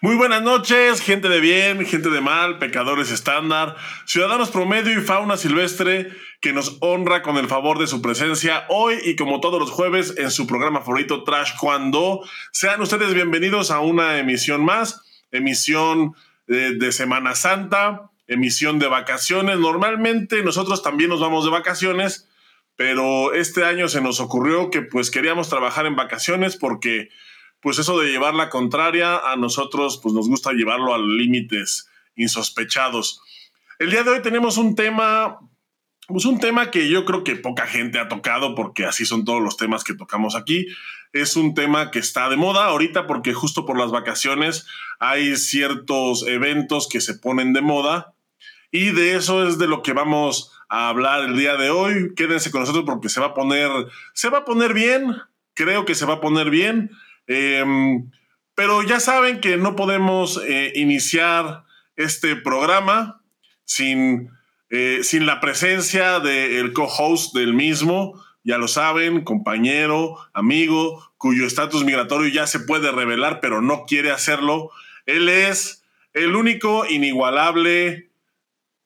Muy buenas noches, gente de bien, gente de mal, pecadores estándar, ciudadanos promedio y fauna silvestre que nos honra con el favor de su presencia hoy y como todos los jueves en su programa favorito Trash Cuando. Sean ustedes bienvenidos a una emisión más, emisión de, de Semana Santa, emisión de vacaciones. Normalmente nosotros también nos vamos de vacaciones, pero este año se nos ocurrió que pues queríamos trabajar en vacaciones porque pues eso de llevar la contraria, a nosotros pues nos gusta llevarlo a límites insospechados. El día de hoy tenemos un tema, pues un tema que yo creo que poca gente ha tocado porque así son todos los temas que tocamos aquí. Es un tema que está de moda ahorita porque justo por las vacaciones hay ciertos eventos que se ponen de moda y de eso es de lo que vamos a hablar el día de hoy. Quédense con nosotros porque se va a poner, se va a poner bien. Creo que se va a poner bien. Em, pero ya saben que no podemos eh, iniciar este programa sin, eh, sin la presencia del co-host del mismo. Ya lo saben, compañero, amigo, cuyo estatus migratorio ya se puede revelar, pero no quiere hacerlo. Él es el único, inigualable,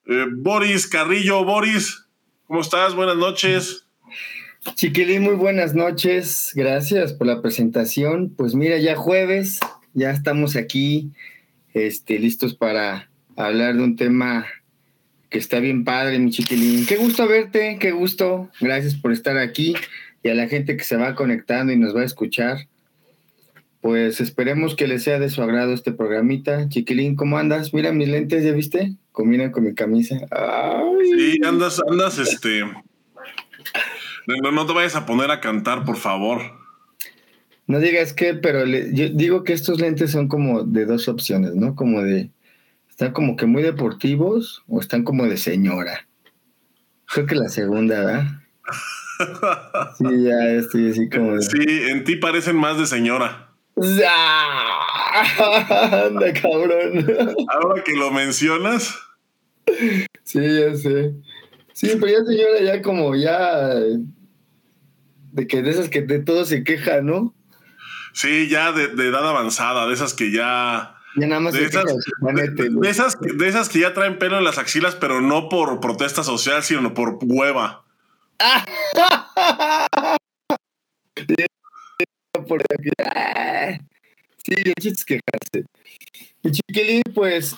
eh, Boris Carrillo. Boris, ¿cómo estás? Buenas noches. Chiquilín, muy buenas noches. Gracias por la presentación. Pues mira, ya jueves, ya estamos aquí, este, listos para hablar de un tema que está bien padre, mi chiquilín. Qué gusto verte, qué gusto. Gracias por estar aquí y a la gente que se va conectando y nos va a escuchar. Pues esperemos que les sea de su agrado este programita. Chiquilín, ¿cómo andas? Mira mis lentes, ¿ya viste? Combinan con mi camisa. Ay. Sí, andas, andas, este, no, no te vayas a poner a cantar, por favor. No digas que, pero yo digo que estos lentes son como de dos opciones, ¿no? Como de, están como que muy deportivos o están como de señora. Creo que la segunda, ¿verdad? Sí, ya estoy así como de... Sí, en ti parecen más de señora. Anda, cabrón. Ahora que lo mencionas. Sí, ya sé. Sí, pero ya señora, ya como ya. De que de esas que de todo se queja, ¿no? Sí, ya de, edad avanzada, de esas que ya. Ya nada más de, esas, de, esas, de esas que ya traen pelo en las axilas, pero no por protesta social, sino por hueva. por Sí, el chiste es quejarse. Y chiquilín, pues,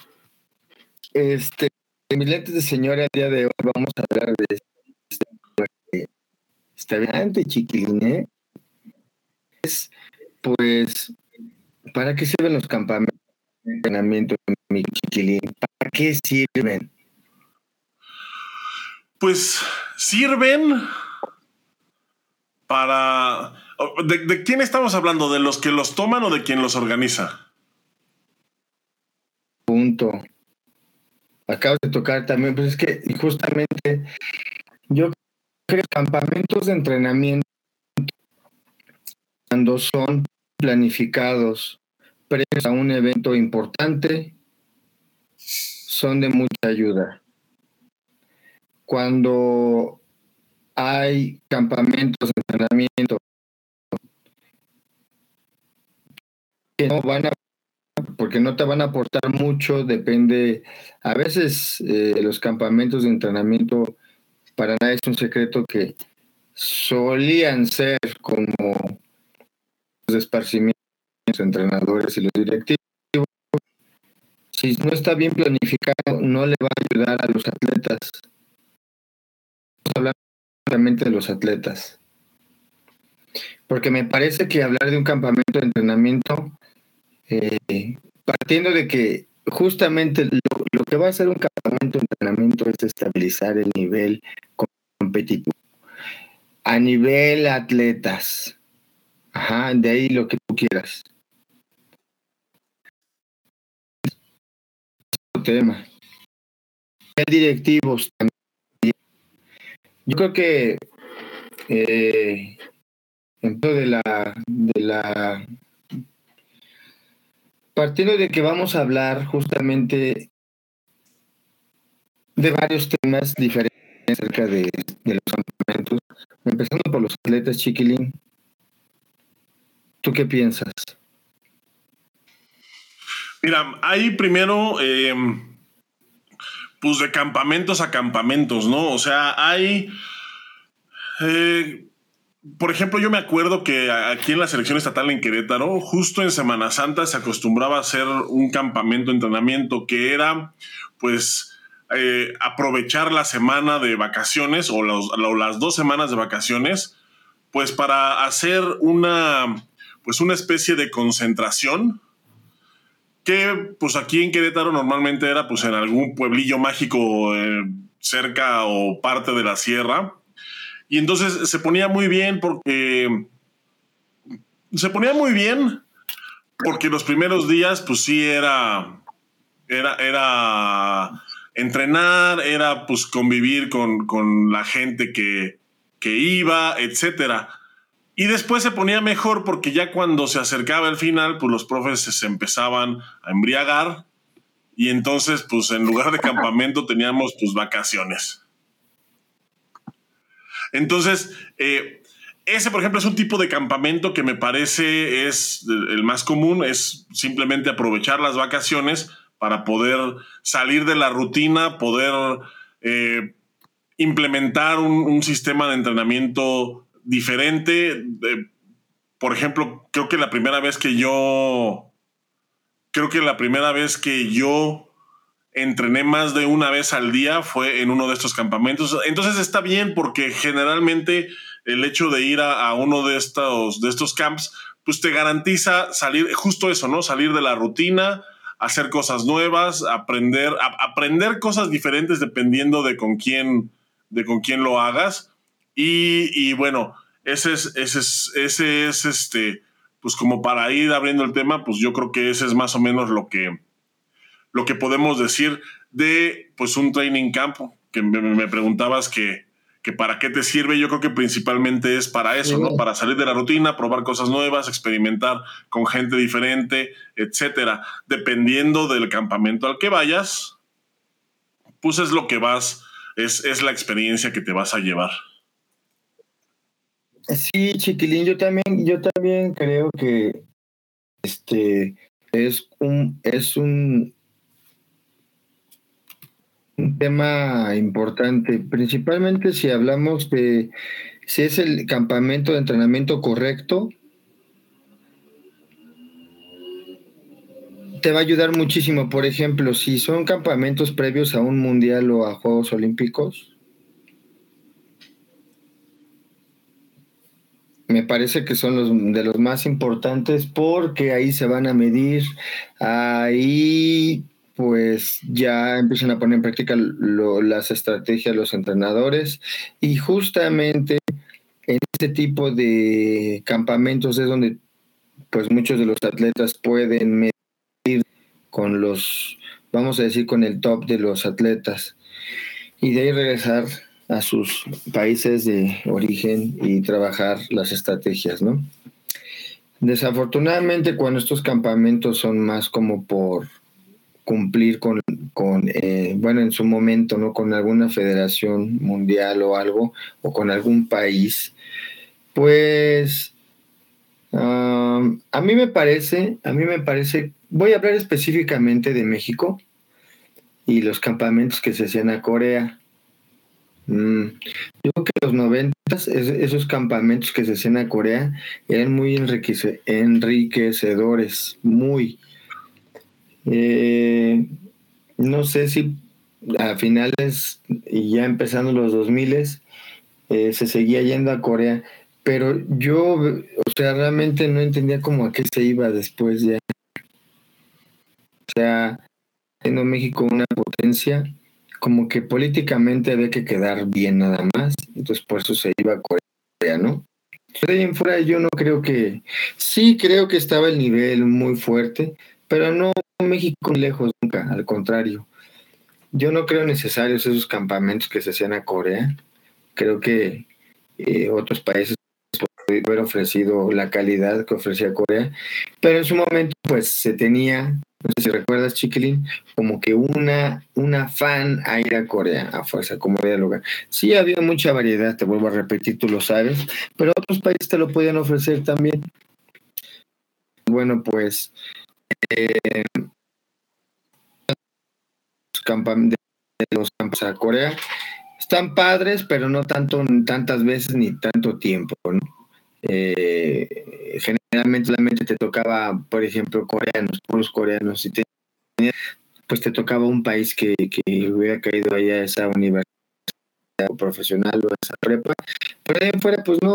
este, en mis lentes de señora, el día de hoy vamos a hablar de este, está bien, chiquilín, ¿eh? Es, pues, ¿para qué sirven los campamentos de entrenamiento, mi chiquilín? ¿Para qué sirven? Pues sirven para... ¿De, ¿De, quién estamos hablando? ¿De los que los toman o de quien los organiza? Punto acabas de tocar también, pues es que justamente yo creo que campamentos de entrenamiento, cuando son planificados previos a un evento importante, son de mucha ayuda. Cuando hay campamentos de entrenamiento que no van a porque no te van a aportar mucho, depende, a veces eh, los campamentos de entrenamiento, para nada es un secreto que solían ser como los esparcimientos entrenadores y los directivos. Si no está bien planificado, no le va a ayudar a los atletas. Hablar realmente de los atletas. Porque me parece que hablar de un campamento de entrenamiento eh, partiendo de que justamente lo, que va a hacer un campamento de entrenamiento es estabilizar el nivel competitivo. A nivel atletas. Ajá, de ahí lo que tú quieras. Tema. Directivos también. Yo creo que eh, dentro de la, de la partiendo de que vamos a hablar justamente de varios temas diferentes acerca de, los campamentos, empezando por los atletas chiquilín. ¿Tú qué piensas? Mira, hay primero, em, pues de campamentos a campamentos, ¿no? O sea, hay... Eh, por ejemplo, yo me acuerdo que aquí en la selección estatal en Querétaro, justo en Semana Santa se acostumbraba a hacer un campamento de entrenamiento que era, pues, eh, aprovechar la semana de vacaciones o, las dos semanas de vacaciones, pues para hacer una, pues una especie de concentración que, pues aquí en Querétaro normalmente era, pues en algún pueblillo mágico eh, cerca o parte de la sierra y entonces se ponía muy bien porque... Se ponía muy bien porque los primeros días, pues sí, era... Era, era entrenar, era pues convivir con, con la gente que, que iba, etcétera. Y después se ponía mejor porque ya cuando se acercaba el final, pues los profes se empezaban a embriagar y entonces pues en lugar de campamento teníamos pues vacaciones. Entonces, eh, ese, por ejemplo, es un tipo de campamento que me parece es el más común, es simplemente aprovechar las vacaciones para poder salir de la rutina, poder eh, implementar un, sistema de entrenamiento diferente. por ejemplo, creo que la primera vez que yo, creo que la primera vez que yo entrené más de una vez al día fue en uno de estos campamentos. Entonces está bien porque generalmente el hecho de ir a, uno de estos, de estos camps, pues te garantiza salir, justo eso, ¿no? Salir de la rutina, hacer cosas nuevas, aprender, aprender cosas diferentes dependiendo de con quién, de con quién lo hagas. Y, y bueno, ese es, ese es, ese es este, pues como para ir abriendo el tema, pues yo creo que ese es más o menos lo que, lo que podemos decir de pues un training camp, que me, preguntabas que, que, para qué te sirve, yo creo que principalmente es para eso, ¿no? Para salir de la rutina, probar cosas nuevas, experimentar con gente diferente, etcétera. Dependiendo del campamento al que vayas, pues es lo que vas, es, es la experiencia que te vas a llevar. Sí, chiquilín, yo también, yo también creo que este es un, es un, un tema importante, principalmente si hablamos de si es el campamento de entrenamiento correcto, te va a ayudar muchísimo. Por ejemplo, si son campamentos previos a un mundial o a Juegos Olímpicos, me parece que son los de los más importantes porque ahí se van a medir, ahí pues ya empiezan a poner en práctica las estrategias los entrenadores y justamente en este tipo de campamentos es donde pues muchos de los atletas pueden medir con los, vamos a decir, con el top de los atletas y de ahí regresar a sus países de origen y trabajar las estrategias, ¿no? Desafortunadamente cuando estos campamentos son más como por cumplir con, con eh, bueno, en su momento, ¿no? Con alguna federación mundial o algo, o con algún país, pues a mí me parece, a mí me parece, voy a hablar específicamente de México y los campamentos que se hacían a Corea. Mm, yo creo que los noventas, esos campamentos que se hacían a Corea eran muy enriquecedores, muy, eh, no sé si a finales y ya empezando los 2000 eh, se seguía yendo a Corea, pero yo, o sea, realmente no entendía cómo a qué se iba después ya. O sea, siendo México una potencia, como que políticamente había que quedar bien nada más, entonces por eso se iba a Corea, ¿no? Pero ahí en fuera yo no creo que, sí creo que estaba el nivel muy fuerte, pero no México lejos nunca, al contrario. Yo no creo necesarios esos campamentos que se hacían a Corea. Creo que eh, otros países podrían haber ofrecido la calidad que ofrecía Corea, pero en su momento pues se tenía, no sé si recuerdas Chiquilín, como que una, una fan a ir a Corea a fuerza, como de lugar. Sí había mucha variedad, te vuelvo a repetir, tú lo sabes, pero otros países te lo podían ofrecer también. Bueno, pues eh, de los campos a Corea. Están padres, pero no tanto tantas veces ni tanto tiempo. Eh, generalmente solamente te tocaba, por ejemplo, coreanos, puros coreanos, y pues te tocaba un país que, que hubiera caído ahí a esa universidad profesional o esa prepa, pero ahí fuera pues no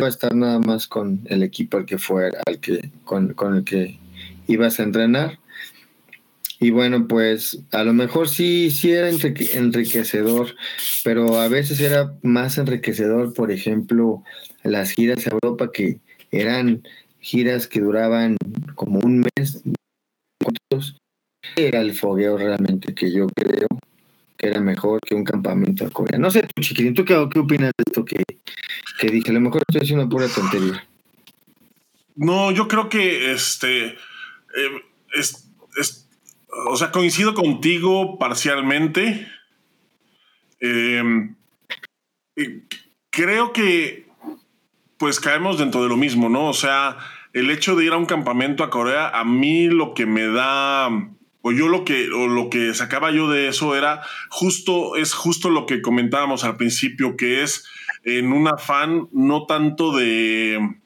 va a estar nada más con el equipo al que fuera, al que, con, con el que ibas a entrenar. Y bueno, pues a lo mejor sí, sí era enriquecedor, pero a veces era más enriquecedor, por ejemplo, las giras a Europa, que eran giras que duraban como un mes. Era el fogueo realmente que yo creo que era mejor que un campamento a Corea. No sé, tú, chiquitín, ¿tú qué, opinas de esto que, que dije? A lo mejor estoy haciendo pura tontería. No, yo creo que este. Eh, es, o sea, coincido contigo parcialmente. Em, creo que pues caemos dentro de lo mismo, ¿no? O sea, el hecho de ir a un campamento a Corea, a mí lo que me da, o yo lo que, lo que sacaba yo de eso era justo, es justo lo que comentábamos al principio, que es en un afán no tanto de,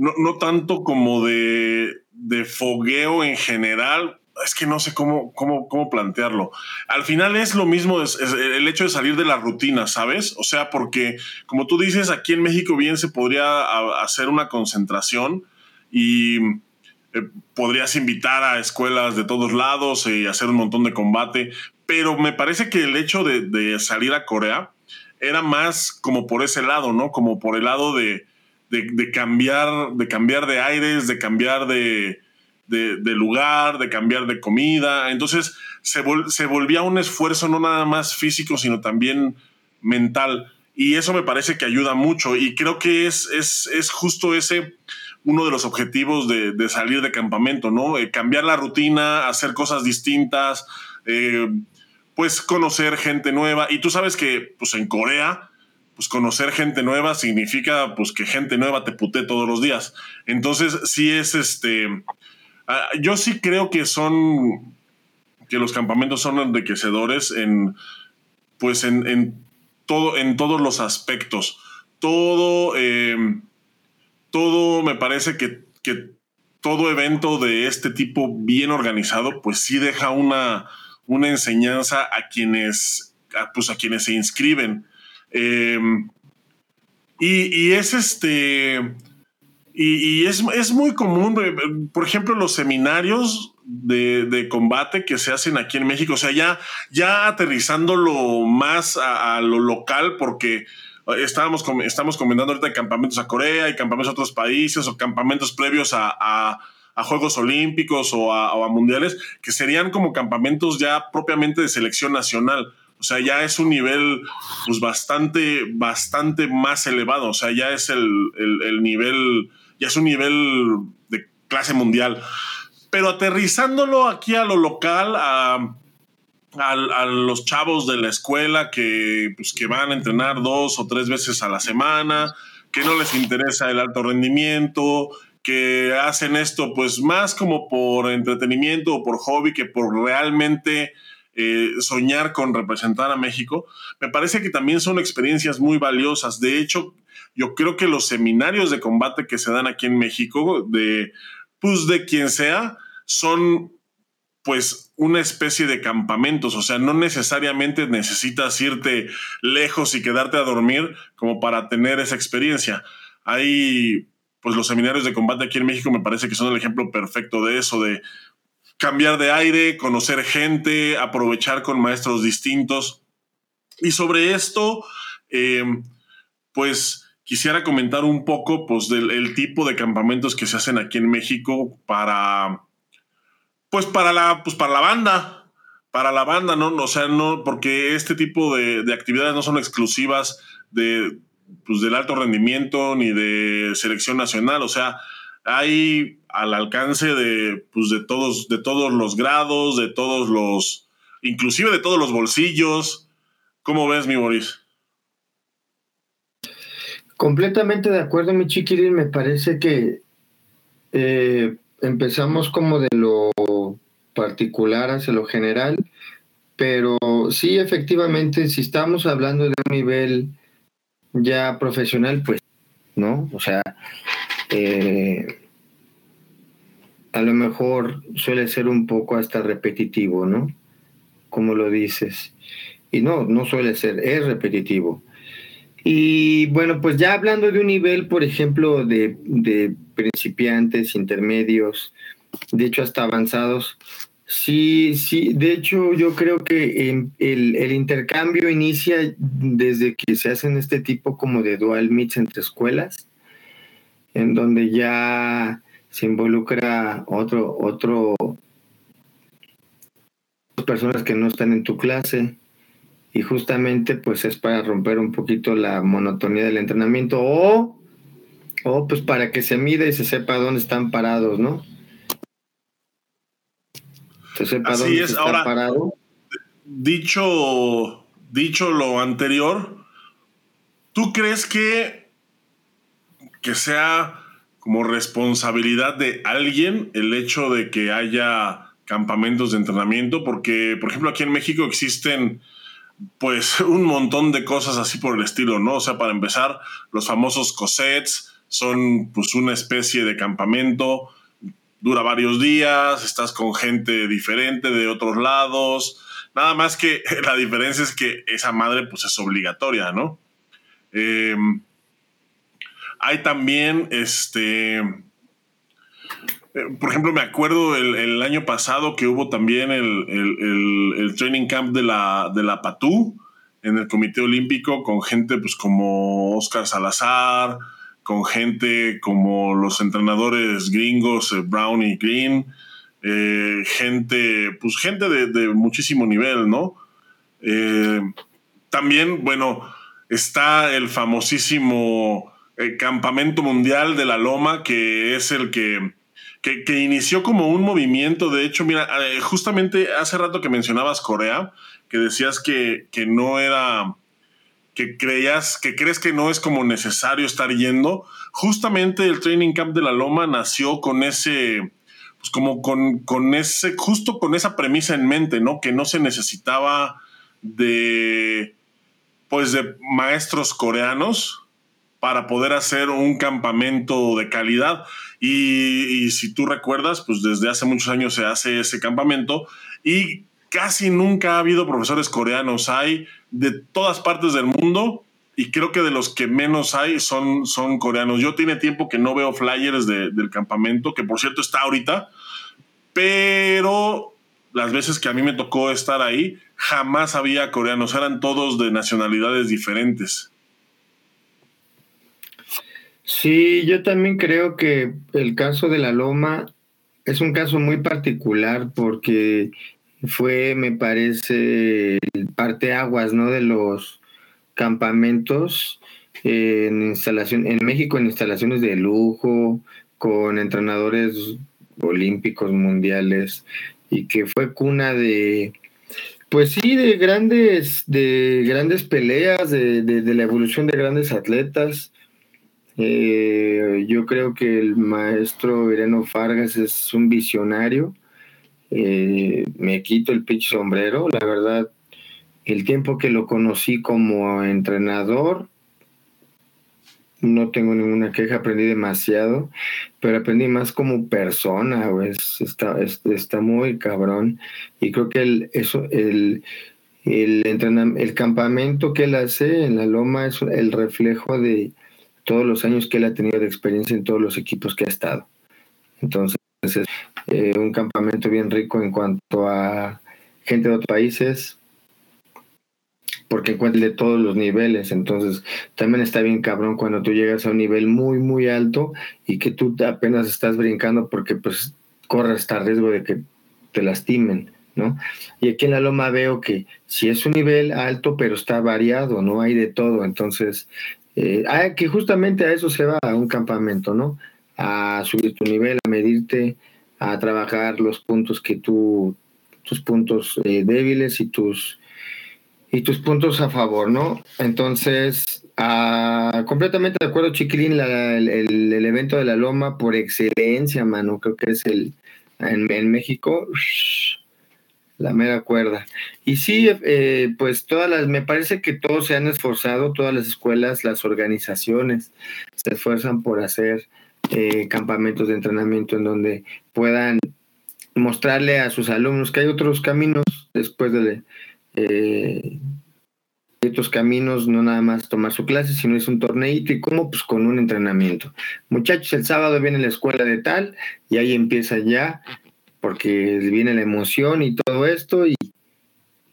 no, no tanto como de, de fogueo en general, es que no sé cómo, cómo, cómo plantearlo. Al final es lo mismo es, el hecho de salir de la rutina, ¿sabes? O sea, porque como tú dices, aquí en México bien se podría hacer una concentración y eh, podrías invitar a escuelas de todos lados y hacer un montón de combate, pero me parece que el hecho de, de, salir a Corea era más como por ese lado, ¿no? Como por el lado de, de cambiar, de cambiar de aires, de cambiar de de, lugar, de cambiar de comida. Entonces se, se volvía un esfuerzo no nada más físico, sino también mental. Y eso me parece que ayuda mucho. Y creo que es, es, es justo ese uno de los objetivos de, de salir de campamento, ¿no? Eh, cambiar la rutina, hacer cosas distintas, eh, pues conocer gente nueva. Y tú sabes que, pues en Corea, pues conocer gente nueva significa, pues que gente nueva te pute todos los días. Entonces, sí es este, Ah, yo sí creo que son, que los campamentos son enriquecedores en, pues en, todo, en todos los aspectos. Todo, em, todo me parece que, todo evento de este tipo bien organizado, pues sí deja una, una enseñanza a quienes, pues a quienes se inscriben. Em, y, es este, y, es, es, muy común, eh, por ejemplo, los seminarios de, combate que se hacen aquí en México, o sea, ya, ya aterrizándolo más a, lo local, porque estábamos estamos comentando ahorita campamentos a Corea y campamentos a otros países o campamentos previos a, Juegos Olímpicos o a, Mundiales, que serían como campamentos ya propiamente de selección nacional. O sea, ya es un nivel pues bastante, bastante más elevado. O sea, ya es el, el nivel ya es un nivel de clase mundial. Pero aterrizándolo aquí a lo local, a, los chavos de la escuela que, pues, que van a entrenar dos o tres veces a la semana, que no les interesa el alto rendimiento, que hacen esto pues más como por entretenimiento o por hobby que por realmente eh, soñar con representar a México, me parece que también son experiencias muy valiosas. De hecho, yo creo que los seminarios de combate que se dan aquí en México, de, pues de quien sea, son pues una especie de campamentos, o sea, no necesariamente necesitas irte lejos y quedarte a dormir como para tener esa experiencia. Hay, pues los seminarios de combate aquí en México me parece que son el ejemplo perfecto de eso, de cambiar de aire, conocer gente, aprovechar con maestros distintos. Y sobre esto, eh, pues quisiera comentar un poco pues, del tipo de campamentos que se hacen aquí en México para, pues, para la, pues, para la banda. Para la banda, ¿no? O sea, no, porque este tipo de, actividades no son exclusivas de, pues, del alto rendimiento ni de selección nacional. O sea, hay al alcance de, pues, de, todos, de todos los grados, de todos los, inclusive de todos los bolsillos. ¿Cómo ves, mi Boris? Completamente de acuerdo, mi chiquilín. Me parece que eh, empezamos como de lo particular hacia lo general, pero sí, efectivamente, si estamos hablando de un nivel ya profesional, pues, ¿no? O sea, eh, a lo mejor suele ser un poco hasta repetitivo, ¿no? Como lo dices. Y no, no suele ser, es repetitivo. Y bueno, pues ya hablando de un nivel, por ejemplo, de, de principiantes, intermedios, de hecho hasta avanzados, sí, sí, de hecho yo creo que el, el, intercambio inicia desde que se hacen este tipo como de dual meets entre escuelas, en donde ya se involucra otro, otro, personas que no están en tu clase y justamente pues es para romper un poquito la monotonía del entrenamiento o, o pues para que se mida y se sepa dónde están parados, ¿no? Se sepa Así dónde es. Ahora, parado. Dicho, dicho lo anterior, ¿tú crees que, que sea como responsabilidad de alguien el hecho de que haya campamentos de entrenamiento? Porque, por ejemplo, aquí en México existen pues un montón de cosas así por el estilo, ¿no? O sea, para empezar, los famosos cosets son pues una especie de campamento, dura varios días, estás con gente diferente de otros lados, nada más que la diferencia es que esa madre pues es obligatoria, ¿no? Em, hay también, este, eh, por ejemplo, me acuerdo el, año pasado que hubo también el, training camp de la, de la PATU en el Comité Olímpico con gente pues como Oscar Salazar, con gente como los entrenadores gringos eh, Brown y Green, eh, gente, pues gente de, muchísimo nivel, ¿no? también, bueno, está el famosísimo Campamento Mundial de la Loma, que es el que que, inició como un movimiento. De hecho, mira, eh, justamente hace rato que mencionabas Corea, que decías que, que no era, que creías, que crees que no es como necesario estar yendo. Justamente el Training Camp de la Loma nació con ese, pues como con, con ese, justo con esa premisa en mente, ¿no? Que no se necesitaba de, pues de maestros coreanos para poder hacer un campamento de calidad. Y, si tú recuerdas, pues desde hace muchos años se hace ese campamento y casi nunca ha habido profesores coreanos. Hay de todas partes del mundo y creo que de los que menos hay son, son coreanos. Yo tiene tiempo que no veo flyers del campamento, que por cierto está ahorita, pero las veces que a mí me tocó estar ahí, jamás había coreanos, eran todos de nacionalidades diferentes. Sí, yo también creo que el caso de la Loma es un caso muy particular porque fue, me parece, parteaguas, ¿no? De los campamentos en instalación, en México en instalaciones de lujo, con entrenadores olímpicos mundiales, y que fue cuna de, pues sí, de grandes, de grandes peleas, de, de la evolución de grandes atletas eh, yo creo que el maestro Ireno Fargas es un visionario. Eh, me quito el pitch sombrero, la verdad. El tiempo que lo conocí como entrenador, no tengo ninguna queja, aprendí demasiado, pero aprendí más como persona, está, está muy cabrón. Y creo que el, eso, el, el, el campamento que él hace en la loma es el reflejo de, todos los años que él ha tenido de experiencia en todos los equipos que ha estado. Entonces, es eh, un campamento bien rico en cuanto a gente de otros países, porque encuentra de todos los niveles. Entonces, también está bien cabrón cuando tú llegas a un nivel muy, muy alto y que tú apenas estás brincando porque pues corres hasta riesgo de que te lastimen. ¿no? Y aquí en la loma veo que si es un nivel alto, pero está variado, no hay de todo. Entonces, eh, ah, que justamente a eso se va a un campamento, ¿no? A subir tu nivel, a medirte, a trabajar los puntos que tú, tus puntos eh, débiles y tus, y tus puntos a favor, ¿no? Entonces, ah, completamente de acuerdo, Chiquilín, el, el, evento de la Loma por excelencia, mano, creo que es el, en, México, la mera cuerda. Y sí, eh, pues todas las, me parece que todos se han esforzado, todas las escuelas, las organizaciones se esfuerzan por hacer eh, campamentos de entrenamiento en donde puedan mostrarle a sus alumnos que hay otros caminos después de eh, otros caminos, no nada más tomar su clase, sino es un torneito y cómo, pues con un entrenamiento. Muchachos, el sábado viene la escuela de tal y ahí empieza ya, porque viene la emoción y todo esto y,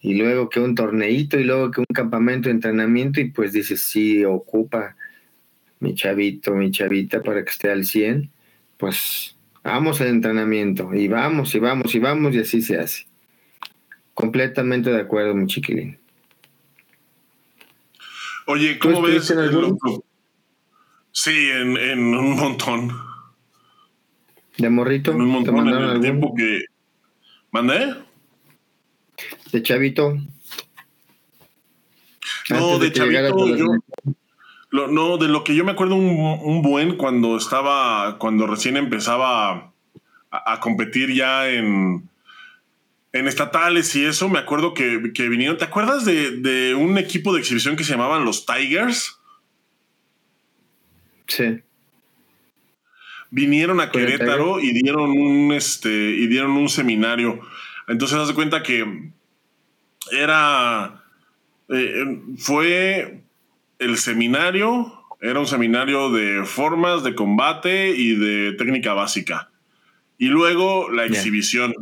y luego que un torneito y luego que un campamento de entrenamiento y pues dices, sí, ocupa mi chavito, mi chavita para que esté al 100, pues vamos al entrenamiento y vamos y vamos y vamos y así se hace. Completamente de acuerdo, mi chiquilín. Oye, ¿cómo ves en el grupo? Sí, en, en, un montón. ¿De morrito? En un montón en el tiempo que. ¿Mandé? ¿De chavito? No, de, chavito. Yo, no, de lo que yo me acuerdo un, un buen cuando estaba, cuando recién empezaba a competir ya en, en estatales y eso, me acuerdo que, vinieron. ¿Te acuerdas de, un equipo de exhibición que se llamaban los Tigers? Sí. Vinieron a Querétaro y dieron un este y dieron un seminario. Entonces haz de cuenta que era eh, fue el seminario, era un seminario de formas de combate y de técnica básica. Y luego la exhibición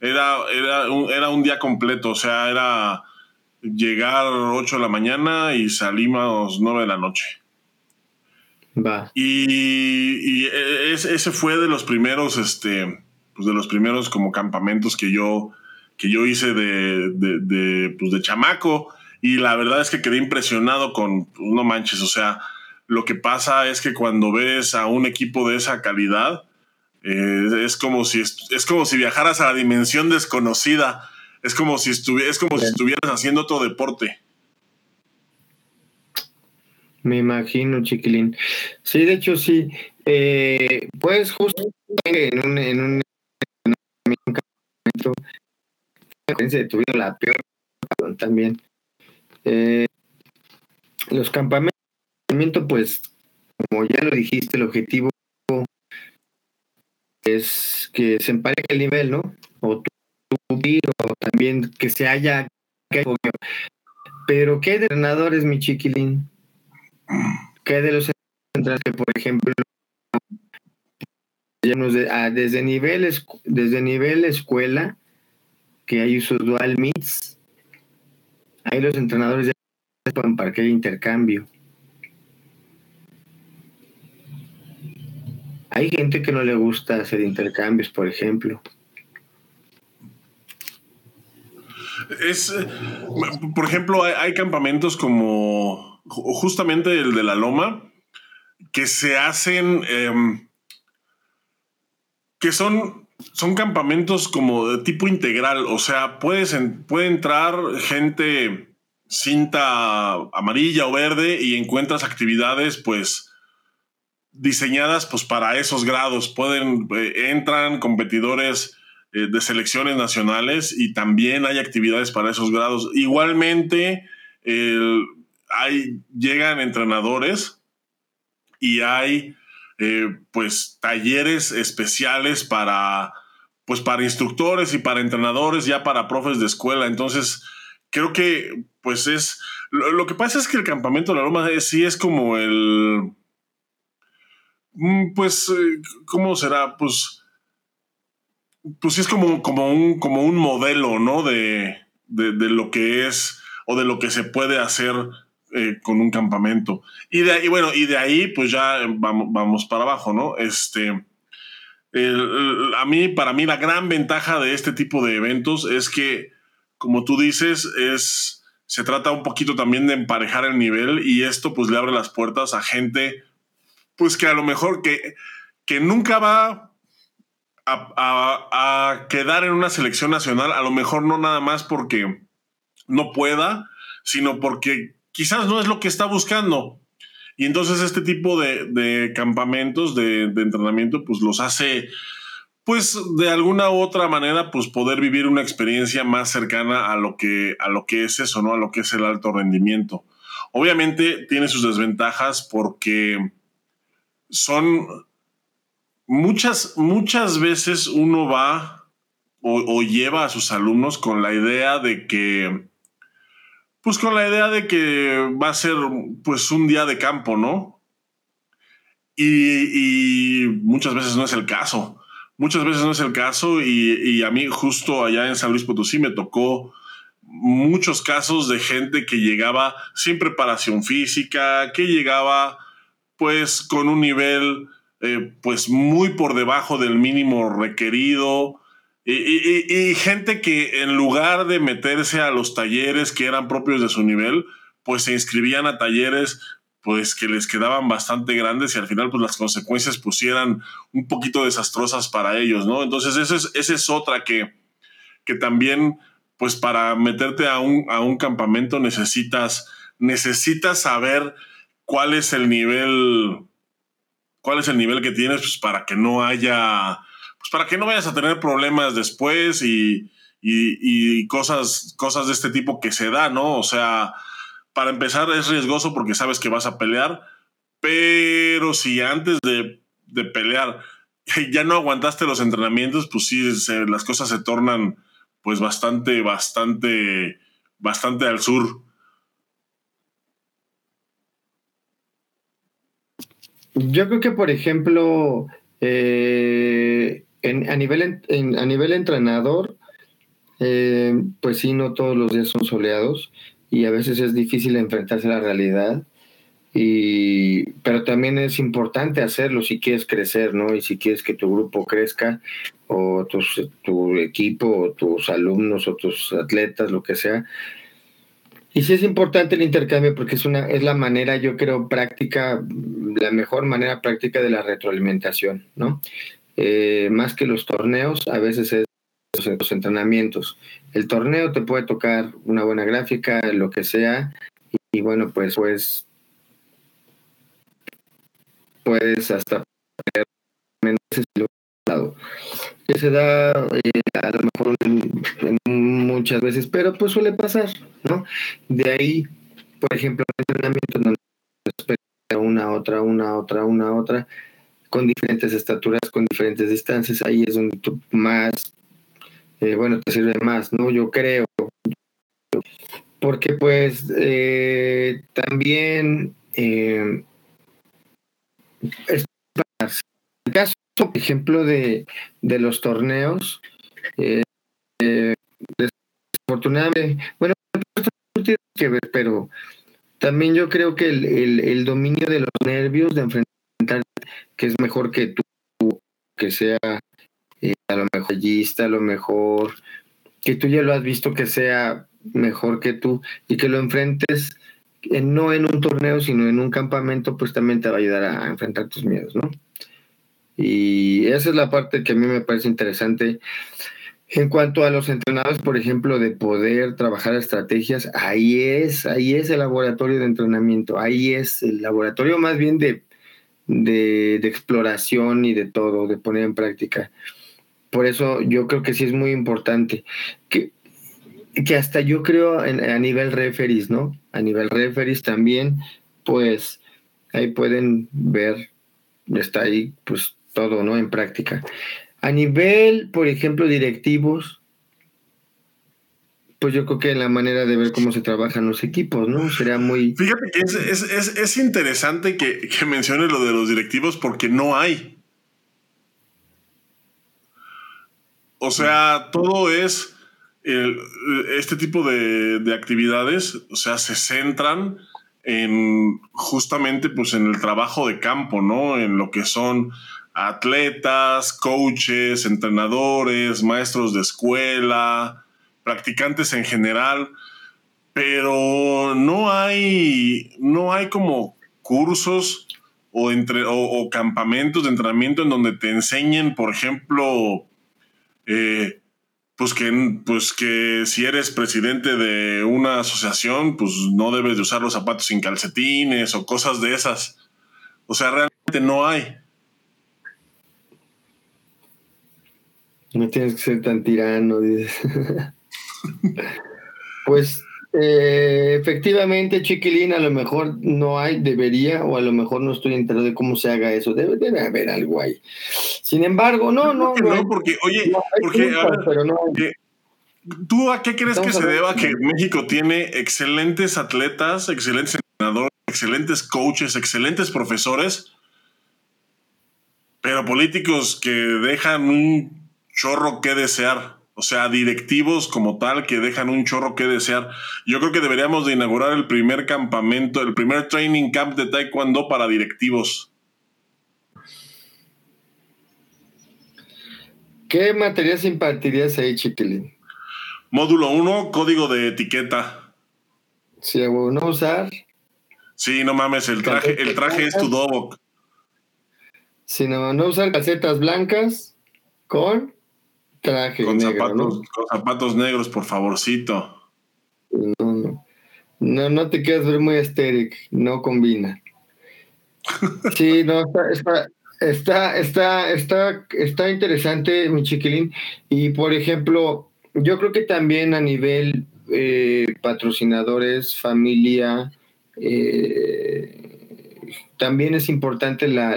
era, era, un, era un día completo, o sea, era llegar 8 de la mañana y salimos 9 de la noche. Va. Y, ese fue de los primeros, este, pues de los primeros como campamentos que yo, que yo hice de, de, pues de chamaco. Y la verdad es que quedé impresionado con, pues, no manches, o sea, lo que pasa es que cuando ves a un equipo de esa calidad, eh, es, como si, es como si viajaras a la dimensión desconocida. Es como si, es como si estuvieras haciendo otro deporte. Me imagino, chiquilín. Sí, de hecho, sí. Eh, pues justo en un, en un, tuvieron la peor también. Eh, los campamentos, pues, como ya lo dijiste, el objetivo es que se empareje el nivel, ¿no? O tu, o también que se haya... Pero ¿qué de entrenadores, mi chiquilín? ¿Qué de los entrenadores que, por ejemplo, ah, desde nivel, desde nivel escuela, que hay usos dual meets, ahí los entrenadores ya pueden para que intercambio. Hay gente que no le gusta hacer intercambios, por ejemplo. Es, eh, por ejemplo, hay, campamentos como justamente el de la Loma, que se hacen, em, que son, son campamentos como de tipo integral, o sea, puedes puede entrar gente cinta amarilla o verde y encuentras actividades, pues, diseñadas pues para esos grados. Pueden, eh, entran competidores eh, de selecciones nacionales y también hay actividades para esos grados. Igualmente, hay, llegan entrenadores y hay eh, pues talleres especiales para pues para instructores y para entrenadores, ya para profes de escuela. Entonces, creo que pues es, lo, que pasa es que el campamento de la Loma sí es como el, Mm, pues, eh, ¿cómo será? Pues, pues sí es como, como, un, como un modelo, ¿no? De, lo que es o de lo que se puede hacer eh, con un campamento. Y, de, bueno, y de ahí, pues ya vamos, vamos para abajo, ¿no? Este, a mí, para mí, la gran ventaja de este tipo de eventos es que, como tú dices, es, se trata un poquito también de emparejar el nivel y esto pues le abre las puertas a gente pues que a lo mejor que, que nunca va a, quedar en una selección nacional, a lo mejor no nada más porque no pueda, sino porque quizás no es lo que está buscando. Y entonces este tipo de, campamentos de, entrenamiento, pues los hace, pues de alguna u otra manera, pues poder vivir una experiencia más cercana a lo que, a lo que es eso, ¿no? A lo que es el alto rendimiento. Obviamente tiene sus desventajas porque son muchas, muchas veces uno va o, lleva a sus alumnos con la idea de que, pues con la idea de que va a ser pues un día de campo, ¿no? y muchas veces no es el caso Muchas veces no es el caso y, a mí justo allá en San Luis Potosí me tocó muchos casos de gente que llegaba sin preparación física, que llegaba pues con un nivel eh, pues muy por debajo del mínimo requerido y, gente que en lugar de meterse a los talleres que eran propios de su nivel, pues se inscribían a talleres pues que les quedaban bastante grandes y al final pues las consecuencias pusieran un poquito desastrosas para ellos, ¿no? Entonces es, esa es otra que, que también pues para meterte a un, a un campamento necesitas, necesitas saber cuál es el nivel, cuál es el nivel que tienes pues para que no haya, pues para que no vayas a tener problemas después y, y, cosas, cosas de este tipo que se da, ¿no? O sea, para empezar es riesgoso porque sabes que vas a pelear, pero si antes de, pelear ya no aguantaste los entrenamientos, pues sí, las cosas se tornan pues bastante, bastante, bastante al sur. Yo creo que, por ejemplo, eh, a, nivel, a nivel entrenador, eh, pues sí, no todos los días son soleados y a veces es difícil enfrentarse a la realidad. Y, pero también es importante hacerlo si quieres crecer, ¿no? Y si quieres que tu grupo crezca, o tu equipo, o tus alumnos, o tus atletas, lo que sea. Y sí es importante el intercambio porque es, una, es la manera, yo creo, práctica, la mejor manera práctica de la retroalimentación, ¿no? Eh, más que los torneos, a veces es los entrenamientos. El torneo te puede tocar una buena gráfica, lo que sea, y, bueno, pues, pues puedes hasta que se da eh, a lo mejor muchas veces, pero pues suele pasar, ¿no? De ahí, por ejemplo, entrenamiento donde una, otra, una, otra, una, otra, con diferentes estaturas, con diferentes distancias, ahí es donde tú más eh, bueno, te sirve más, ¿no? Yo creo. Porque pues eh, también eh, el caso, por ejemplo, de, de los torneos, eh, desafortunadamente, bueno, tiene que ver, pero también yo creo que el, el, el dominio de los nervios, de enfrentar, que es mejor que tú, que sea eh, a lo mejor a lo mejor que tú ya lo has visto que sea mejor que tú y que lo enfrentes no en un torneo, sino en un campamento, pues también te va a ayudar a enfrentar tus miedos, ¿no? Y esa es la parte que a mí me parece interesante. En cuanto a los entrenadores, por ejemplo, de poder trabajar estrategias, ahí es, ahí es el laboratorio de entrenamiento, ahí es el laboratorio más bien de, de, exploración y de todo, de poner en práctica. Por eso yo creo que sí es muy importante. Que, que hasta yo creo a nivel referees, ¿no? A nivel referees también, pues ahí pueden ver, está ahí pues todo, ¿no? En práctica. A nivel, por ejemplo, directivos, pues yo creo que la manera de ver cómo se trabajan los equipos, ¿no? Sería muy... Fíjate que es, es, es interesante que, que menciones lo de los directivos porque no hay. O sea, todo es este tipo de, actividades, o sea, se centran en justamente pues en el trabajo de campo, ¿no? En lo que son atletas, coaches, entrenadores, maestros de escuela, practicantes en general, pero no hay, no hay como cursos o, entre, o campamentos de entrenamiento en donde te enseñen, por ejemplo, eh, pues que, pues que si eres presidente de una asociación, pues no debes de usar los zapatos sin calcetines o cosas de esas. O sea, realmente no hay. No tienes que ser tan tirano, dices. pues eh, efectivamente, Chiquilín, a lo mejor no hay, debería, o a lo mejor no estoy enterado de cómo se haga eso. Debe, debe haber algo ahí. Sin embargo, no, no. No, porque, oye, porque, pero no ¿tú a qué crees que se deba que México tiene excelentes atletas, excelentes entrenadores, excelentes coaches, excelentes profesores, pero políticos que dejan un chorro que desear? O sea, directivos como tal que dejan un chorro que desear. Yo creo que deberíamos de inaugurar el primer campamento, el primer training camp de Taekwondo para directivos. ¿Qué materias impartirías ahí, Chiquilín? Módulo 1, código de etiqueta. Sí, no usar. Sí, no mames, el traje, el traje es tu dobok. Sí, no, no usar calcetas blancas con traje con zapatos, Con zapatos negros, por favorcito. No, no. No, no te quedas ver muy estéril, no combina. Sí, no, está, está, está, está, está, interesante, mi chiquilín. Y por ejemplo, yo creo que también a nivel eh, patrocinadores, familia, eh, también es importante la,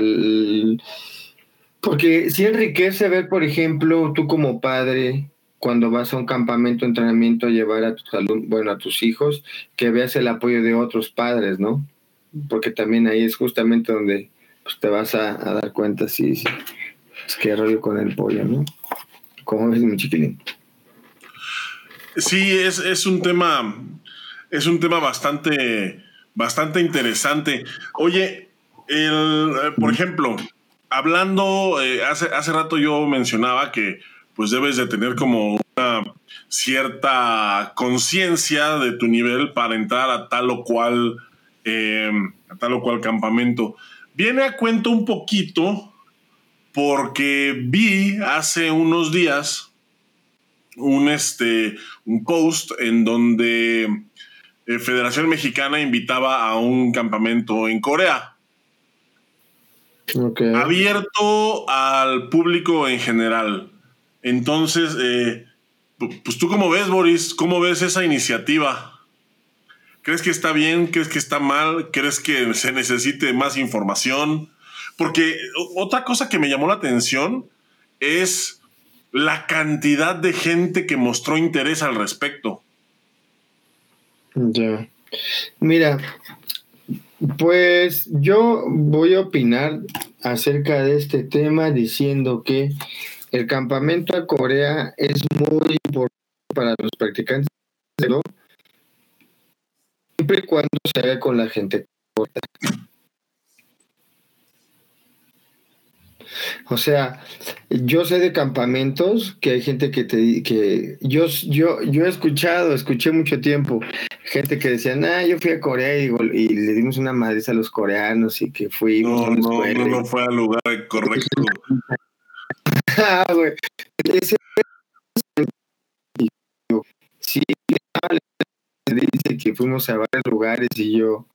porque si enriquece ver, por ejemplo, tú como padre, cuando vas a un campamento, entrenamiento, a llevar a tus bueno, a tus hijos, que veas el apoyo de otros padres, ¿no? Porque también ahí es justamente donde pues, te vas a, dar cuenta si, es que rollo con el pollo, ¿no? ¿Cómo ves, mi chiquilín? Sí, es, es un tema, es un tema bastante, bastante interesante. Oye, el, por ejemplo, hablando, eh, hace, hace rato yo mencionaba que pues debes de tener como una cierta conciencia de tu nivel para entrar a tal o cual, eh, a tal o cual campamento. Viene a cuento un poquito porque vi hace unos días un, este, un post en donde eh, Federación Mexicana invitaba a un campamento en Corea. Abierto al público en general. Entonces, eh, pues tú cómo ves, Boris, ¿cómo ves esa iniciativa? ¿Crees que está bien? ¿Crees que está mal? ¿Crees que se necesite más información? Porque otra cosa que me llamó la atención es la cantidad de gente que mostró interés al respecto. Ya. Mira, pues yo voy a opinar acerca de este tema diciendo que el campamento a Corea es muy importante para los practicantes, pero siempre y cuando se haga con la gente corta. O sea, yo sé de campamentos que hay gente que te que yo yo yo he escuchado, escuché mucho tiempo gente que decía, "Ah, yo fui a Corea y, le dimos una madriz a los coreanos y que fuimos no, no, no, no fue al lugar correcto." ah, güey. Ese sí, dice que fuimos a varios lugares y yo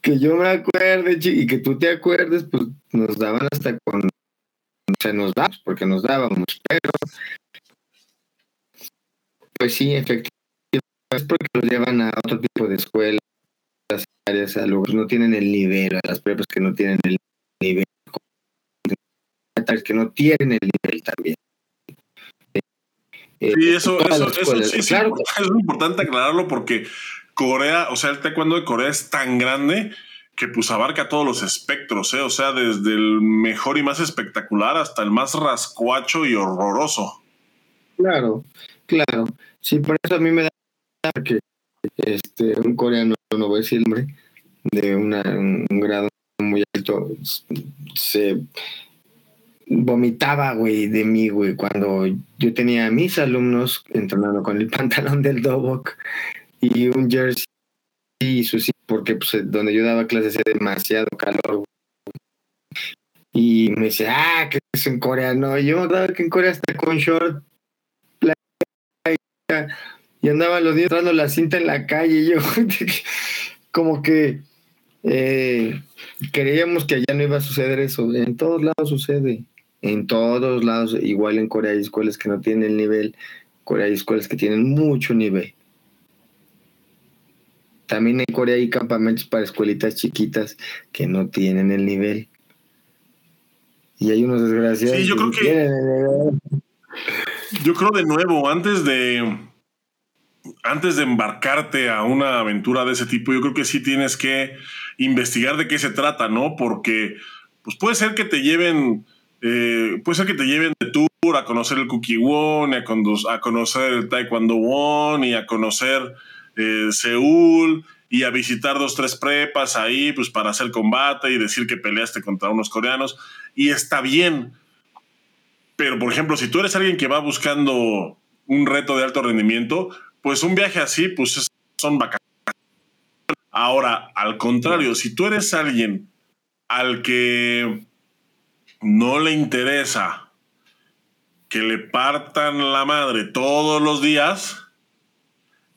que yo me acuerde y que tú te acuerdes, pues nos daban hasta con, se nos da, porque nos dábamos, pero pues sí, efectivamente, es porque los llevan a otro tipo de escuelas, áreas, a lugares no tienen el nivel, a las pruebas que no tienen el nivel, que no tienen el nivel también. Sí, eso, eso, eso sí, claro. es importante aclararlo porque Corea, o sea, el taekwondo de Corea es tan grande que pues abarca todos los espectros, ¿eh? o sea, desde el mejor y más espectacular hasta el más rascuacho y horroroso. Claro, claro. Sí, por eso a mí me da que este, un coreano, no voy a decir el nombre, de un grado muy alto, se vomitaba, güey, de mí, güey, cuando yo tenía a mis alumnos entrenando con el pantalón del Dobok y un jersey y sí porque pues, donde yo daba clases hacía demasiado calor. Y me dice, ah, que es en Corea. No, yo daba que en Corea está con short, y andaban los días dando la cinta en la calle. Y yo, como que eh, creíamos que allá no iba a suceder eso. En todos lados sucede. En todos lados, igual en Corea hay escuelas que no tienen el nivel, Corea hay escuelas que tienen mucho nivel. También en Corea hay campamentos para escuelitas chiquitas que no tienen el nivel. Y hay unos desgraciados. Sí, yo creo que. Yo creo de nuevo, antes de. Antes de embarcarte a una aventura de ese tipo, yo creo que sí tienes que investigar de qué se trata, ¿no? Porque pues puede ser que te lleven, eh, puede ser que te lleven de tour a conocer el Kukiwon, a, a conocer el Taekwondo Won y a conocer eh, Seúl y a visitar dos, tres prepas ahí, pues para hacer combate y decir que peleaste contra unos coreanos. Y está bien. Pero, por ejemplo, si tú eres alguien que va buscando un reto de alto rendimiento, pues un viaje así, pues son vacaciones. Ahora, al contrario, si tú eres alguien al que no le interesa que le partan la madre todos los días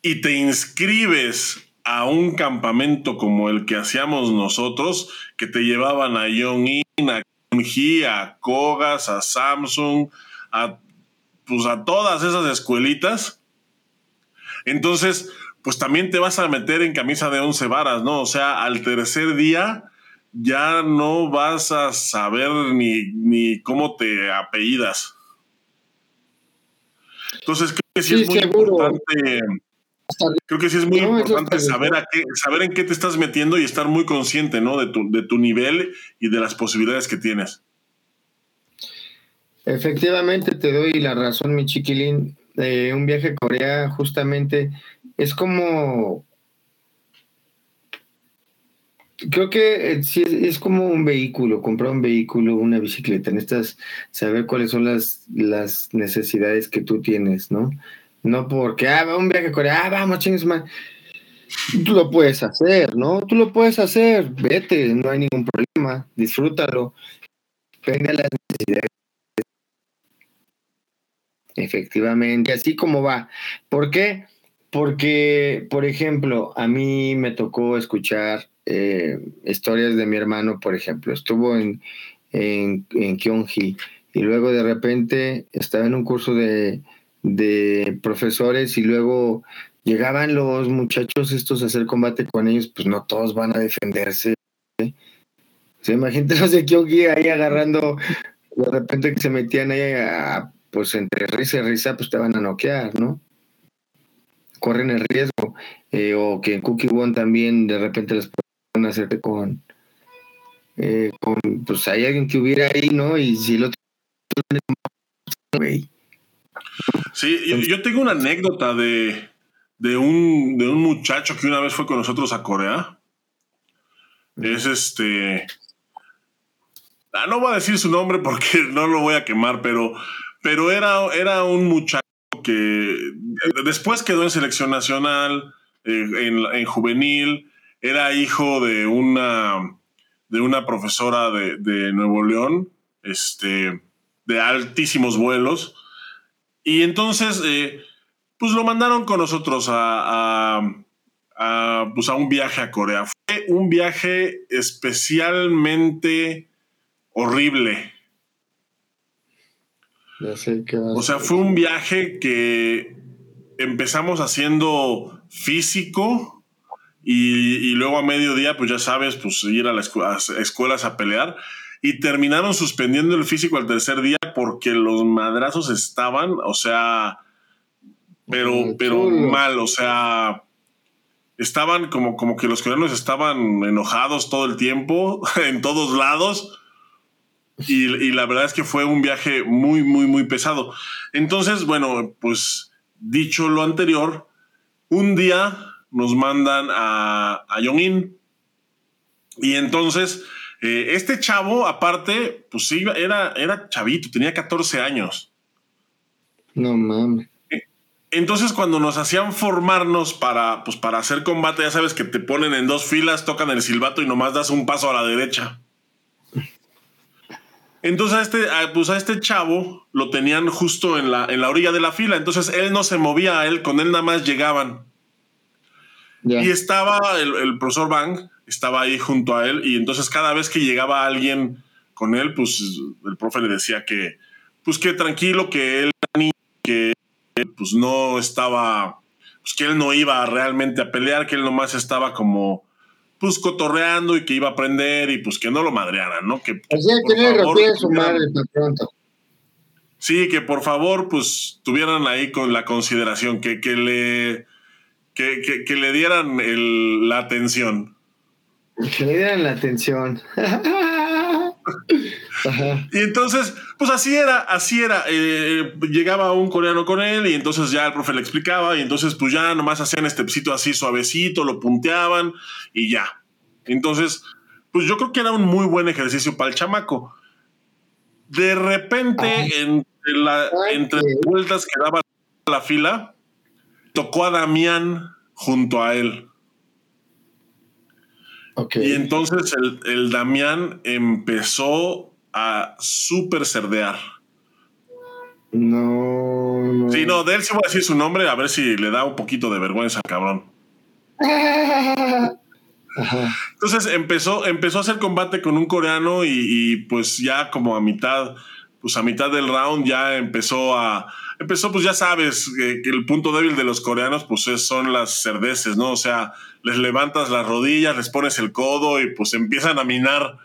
y te inscribes a un campamento como el que hacíamos nosotros, que te llevaban a Yongin, a Kunji, a Kogas, a Samsung, a, pues a todas esas escuelitas, entonces, pues también te vas a meter en camisa de once varas, ¿no? O sea, al tercer día ya no vas a saber ni, cómo te apellidas. Entonces creo que sí, es muy importante. Creo que sí es muy importante saber, a qué, saber en qué te estás metiendo y estar muy consciente ¿no? de, tu, de tu nivel y de las posibilidades que tienes. Efectivamente, te doy la razón, mi chiquilín. Eh, un viaje a Corea justamente es como Creo que eh, sí es, como un vehículo, comprar un vehículo, una bicicleta. Necesitas saber cuáles son las, las necesidades que tú tienes, ¿no? No porque, ah, un viaje a Corea, ah, vamos, chingues, man. Tú lo puedes hacer, ¿no? Tú lo puedes hacer, vete, no hay ningún problema, disfrútalo. Venga las necesidades. Efectivamente, así como va. ¿Por qué? Porque, por ejemplo, a mí me tocó escuchar eh, historias de mi hermano, por ejemplo. Estuvo en, en, en Kyonji y luego de repente estaba en un curso de, de profesores y luego llegaban los muchachos estos a hacer combate con ellos, pues no todos van a defenderse. O sea, imagínate los de Kyonji ahí agarrando, de repente que se metían ahí a, pues entre risa y risa, pues te van a noquear, ¿no? Corren el riesgo. Eh, o que en Cookie One también de repente les hacerte con, eh, con, pues hay alguien que hubiera ahí, ¿no? Y si lo Sí, yo, tengo una anécdota de, de, un, de un muchacho que una vez fue con nosotros a Corea. Es este. Ah, no voy a decir su nombre porque no lo voy a quemar, pero, pero era, era un muchacho que después quedó en selección nacional, eh, en, en juvenil, era hijo de una, de una profesora de, Nuevo León, este, de altísimos vuelos. Y entonces, eh, pues lo mandaron con nosotros a, pues a un viaje a Corea. Fue un viaje especialmente horrible. o sea, fue un viaje que empezamos haciendo físico, y, luego a mediodía, pues ya sabes, pues ir a las escuelas a pelear. Y terminaron suspendiendo el físico al tercer día porque los madrazos estaban, o sea, pero, pero mal, o sea, estaban como, como que los coreanos estaban enojados todo el tiempo, en todos lados. Y, y, la verdad es que fue un viaje muy, muy, muy pesado. Entonces, bueno, pues dicho lo anterior, un día nos mandan a, a Yongin. Y entonces, eh, este chavo, aparte, pues sí, era, era chavito, tenía 14 años. No mames. Eh, entonces, cuando nos hacían formarnos para, pues, para hacer combate, ya sabes que te ponen en dos filas, tocan el silbato y nomás das un paso a la derecha. Entonces a este, pues a este chavo lo tenían justo en la, en la orilla de la fila. Entonces él no se movía a él, con él nada más llegaban. Y estaba el, profesor Bang, estaba ahí junto a él, y entonces cada vez que llegaba alguien con él, pues el profe le decía que, pues que tranquilo, que él, que pues no estaba, pues que él no iba realmente a pelear, que él nomás estaba como, pues cotorreando y que iba a aprender y pues que no lo madrearan, ¿no? Que, Así que le su madre tan pronto. Sí, que por favor, pues tuvieran ahí con la consideración, que, que le que, que, le dieran el, la atención. Que le dieran la atención. Y entonces, pues así era, así era. Eh, llegaba un coreano con él y entonces ya el profe le explicaba y entonces pues ya nomás hacían este psito así suavecito, lo punteaban y ya. Entonces, pues yo creo que era un muy buen ejercicio para el chamaco. De repente, entre, la, entre vueltas que daba la fila, tocó a Damián junto a él. Y entonces el, el, Damián empezó a súper cerdear. No, no. Sí, no, de él sí voy a decir su nombre, a ver si le da un poquito de vergüenza al cabrón. Entonces empezó, empezó a hacer combate con un coreano y, y, pues ya como a mitad, pues a mitad del round ya empezó a, empezó, pues ya sabes que, el punto débil de los coreanos, pues son las cerdeces, ¿no? O sea, les levantas las rodillas, les pones el codo y pues empiezan a minar.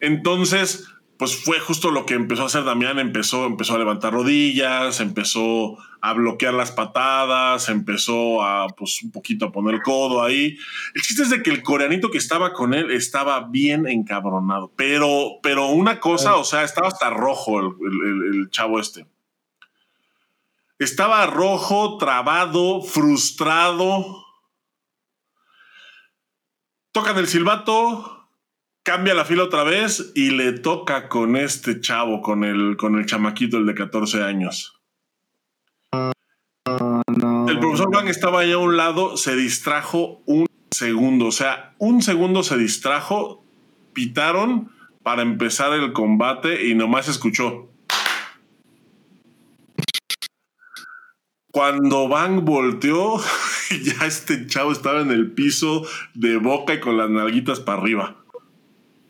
Entonces, pues fue justo lo que empezó a hacer Damián, empezó, empezó a levantar rodillas, empezó a bloquear las patadas, empezó a pues un poquito a poner codo ahí. El chiste es de que el coreanito que estaba con él estaba bien encabronado, pero, pero una cosa, o sea, estaba hasta rojo el, chavo este. Estaba rojo, trabado, frustrado. Tocan el silbato, cambia la fila otra vez y le toca con este chavo, con el, con el chamaquito, el de 14 años. El profesor Wang estaba allá a un lado, se distrajo un segundo, o sea, un segundo se distrajo, pitaron para empezar el combate y nomás escuchó. Cuando Bang volteó, ya este chavo estaba en el piso de boca y con las nalguitas para arriba.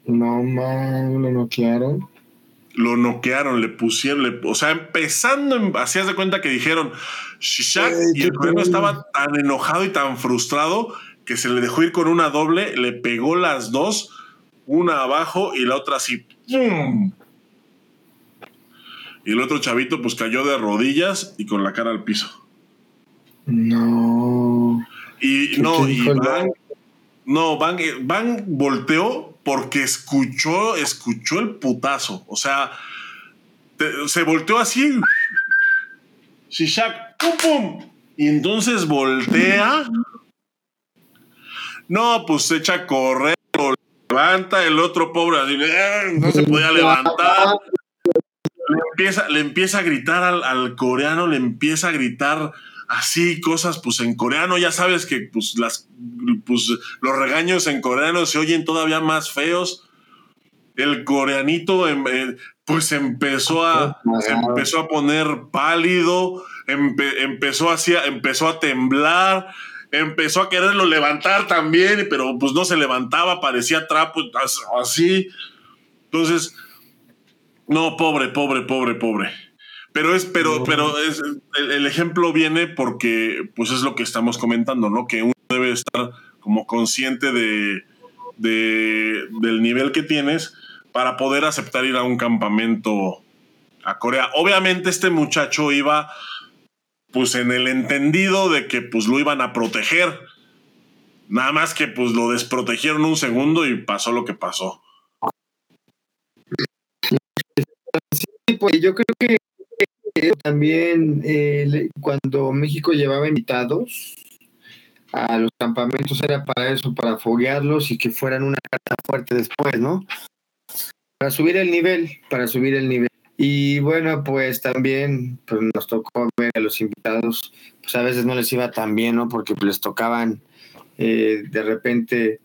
No, man, lo noquearon. Lo noquearon, le pusieron, o sea, empezando, hacías de cuenta que dijeron Shishak y el coreano estaba tan enojado y tan frustrado que se le dejó ir con una doble, le pegó las dos, una abajo y la otra así, ¡pum! Y el otro chavito pues cayó de rodillas y con la cara al piso. No. Y no, y Van, no, Van, Van volteó porque escuchó, escuchó el putazo. O sea, se volteó así. Shishak, pum, pum. Y entonces voltea. No, pues se echa a correr, lo levanta, el otro pobre así, eh, no se podía levantar. Le empieza, le empieza a gritar al, al coreano, le empieza a gritar así cosas pues en coreano, ya sabes que pues las pues los regaños en coreano se oyen todavía más feos. El coreanito em, eh, pues empezó a empezó a poner pálido, empezó así, empezó a temblar, empezó a quererlo levantar también, pero pues no se levantaba, parecía trapo así. Entonces, no, pobre, pobre, pobre, pobre. Pero es, pero, pero es, el, ejemplo viene porque, pues es lo que estamos comentando, ¿no? Que uno debe estar como consciente de, del nivel que tienes para poder aceptar ir a un campamento a Corea. Obviamente este muchacho iba, pues en el entendido de que, pues lo iban a proteger. Nada más que, pues lo desprotegieron un segundo y pasó lo que pasó. Sí, pues yo creo que también eh, cuando México llevaba invitados a los campamentos era para eso, para foguearlos y que fueran una carta fuerte después, ¿no? Para subir el nivel, para subir el nivel. Y bueno, pues también pues nos tocó ver a los invitados, pues a veces no les iba tan bien, ¿no? Porque les tocaban eh, de repente,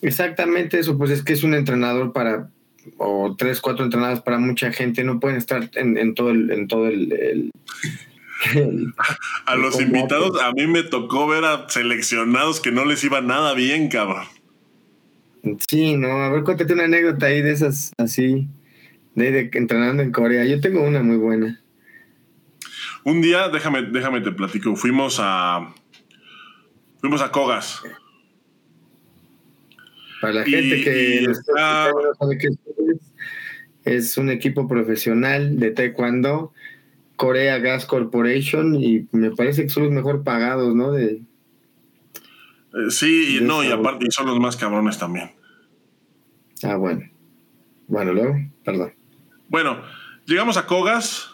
exactamente eso, pues es que es un entrenador para o tres, cuatro entrenadas para mucha gente, no pueden estar en, todo el, en todo el, a los invitados, a mí me tocó ver a seleccionados que no les iba nada bien, cabrón. Sí, no, a ver, cuéntate una anécdota ahí de esas así, de, de entrenando en Corea. Yo tengo una muy buena. Un día, déjame, déjame te platico, fuimos a fuimos a Kogas. Para la gente que no sabe qué es, es un equipo profesional de taekwondo, Korea Gas Corporation, y me parece que son los mejor pagados, ¿no? De, Eh, sí, y no, y aparte y son los más cabrones también. Ah, bueno. Bueno, luego, perdón. Bueno, llegamos a Kogas.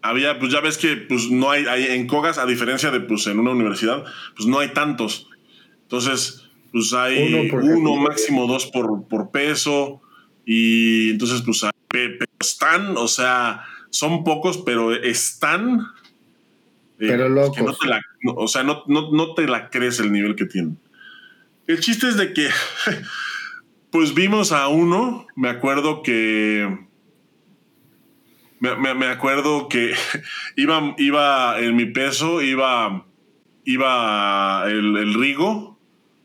Había, pues ya ves que pues no hay, hay en Kogas, a diferencia de pues en una universidad, pues no hay tantos. Entonces, pues hay Uno máximo dos por, por peso. Y entonces, pues hay- están, o sea, son pocos, pero están. eh, Pero que locos. no te la- no, o sea, no, no, no te la crees el nivel que tienen. El chiste es de que, pues vimos a uno, me acuerdo que. Me, me- me acuerdo que iba, iba en mi peso, iba, iba el, el Rigo,